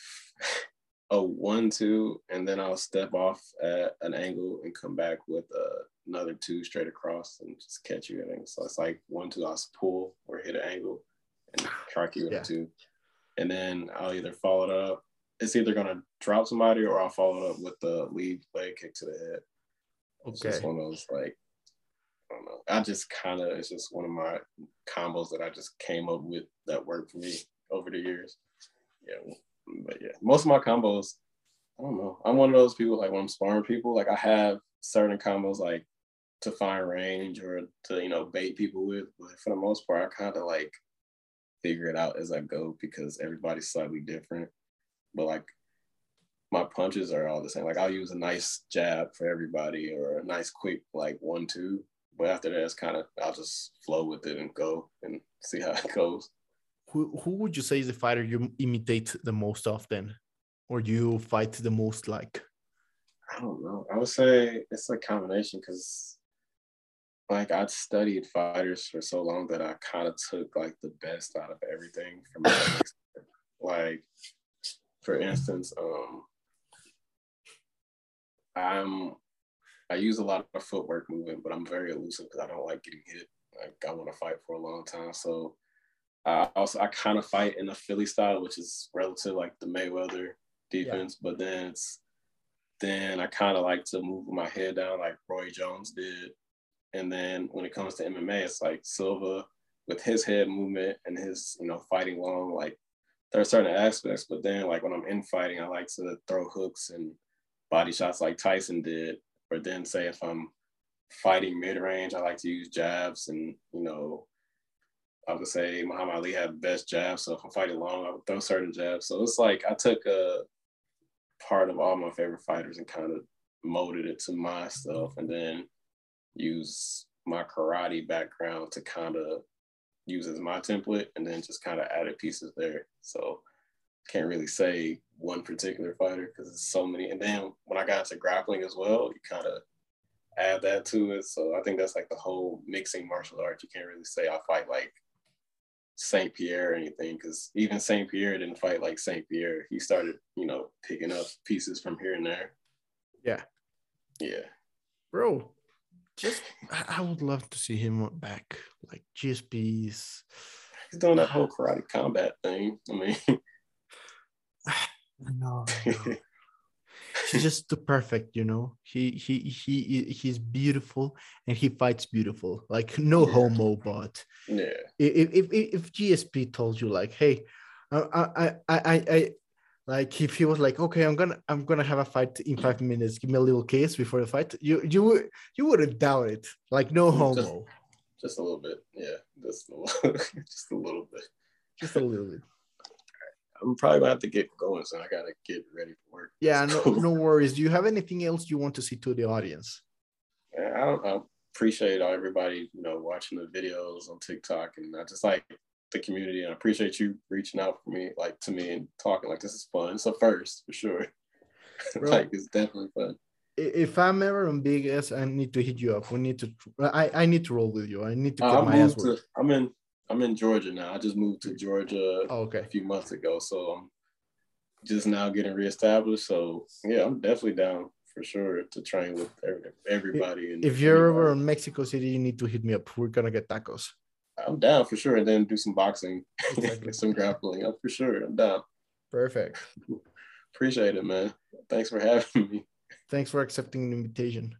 [laughs] a one two and then I'll step off at an angle and come back with uh, another two straight across and just catch you. Think so. It's like one two. I'll pull or hit an angle and track you with Yeah. into, and then I'll either follow it up. It's either gonna drop somebody or I'll follow it up with the lead leg kick to the head. It's Okay. just one of those like I don't know. I just kind of it's just one of my combos that I just came up with that worked for me over the years. Yeah, but yeah, most of my combos, I don't know. I'm one of those people like when I'm sparring people, like I have certain combos like to find range or to you know bait people with. But for the most part, I kind of like figure it out as I go because everybody's slightly different. But like my punches are all the same. Like I'll use a nice jab for everybody or a nice quick like one two. But after that, it's kind of I'll just flow with it and go and see how [laughs] it goes. Who who would you say is the fighter you imitate the most often, or you fight the most like? I don't know. I would say it's a combination because like I'd studied fighters for so long that I kind of took like the best out of everything from [laughs] like for instance, um I'm I use a lot of footwork movement, but I'm very elusive because I don't like getting hit. Like I want to fight for a long time. So I also I kind of fight in the Philly style, which is relative like the Mayweather defense, but then it's then I kind of like to move my head down like Roy Jones did. And then when it comes to MMA, it's like Silva with his head movement and his, you know, fighting long, like there are certain aspects, but then like when I'm in fighting, I like to throw hooks and body shots like Tyson did. Or then say if I'm fighting mid range, I like to use jabs and, you know, I would say Muhammad Ali had the best jabs. So if I'm fighting long, I would throw certain jabs. So it's like I took a part of all my favorite fighters and kind of molded it to my stuff and then use my karate background to kind of use as my template and then just kind of added pieces there. So can't really say one particular fighter because it's so many. And then when I got into grappling as well, you kind of add that to it. So I think that's like the whole mixing martial arts. You can't really say I fight like Saint Pierre or anything because even Saint Pierre didn't fight like Saint Pierre. He started, you know, picking up pieces from here and there. Yeah. Yeah. Bro, just I I would love to see him back. Like GSP's. He's doing that uh, whole karate combat thing. I mean, [sighs] [laughs] No, [laughs] he's just too perfect, you know. He he he he's beautiful and he fights beautiful. Like no Yeah. homo, but yeah. if if if, GSP told you like, hey, I I I I, I like if he was like, okay, I'm gonna I'm gonna have a fight in five minutes. Give me a little kiss before the fight. You you would you wouldn't doubt it. Like no Just- homo, Just a little bit. Yeah. Just a little, [laughs] just a little bit. just a little bit. I'm probably gonna have to get going, so I gotta get ready for work. Yeah, no [laughs] no worries. Do you have anything else you want to see to the audience? yeah, I don't I appreciate all everybody, you know, watching the videos on TikTok and I just like the community and I appreciate you reaching out for me, like to me and talking like this is fun. It's a first for sure. [laughs] Bro. like it's definitely fun. If I'm ever on Vegas, I need to hit you up. We need to. I I need to roll with you. I need to Uh, get my ass to. I'm in I'm in Georgia now. I just moved to Georgia Oh, okay. a few months ago, so I'm just now getting reestablished. So yeah, I'm definitely down for sure to train with everybody. And if you're ever in Mexico City, you need to hit me up. We're gonna get tacos. I'm down for sure, and then do some boxing, exactly. [laughs] some grappling. I'm for sure. I'm down. Perfect. [laughs] Appreciate it, man. Thanks for having me. Thanks for accepting the invitation.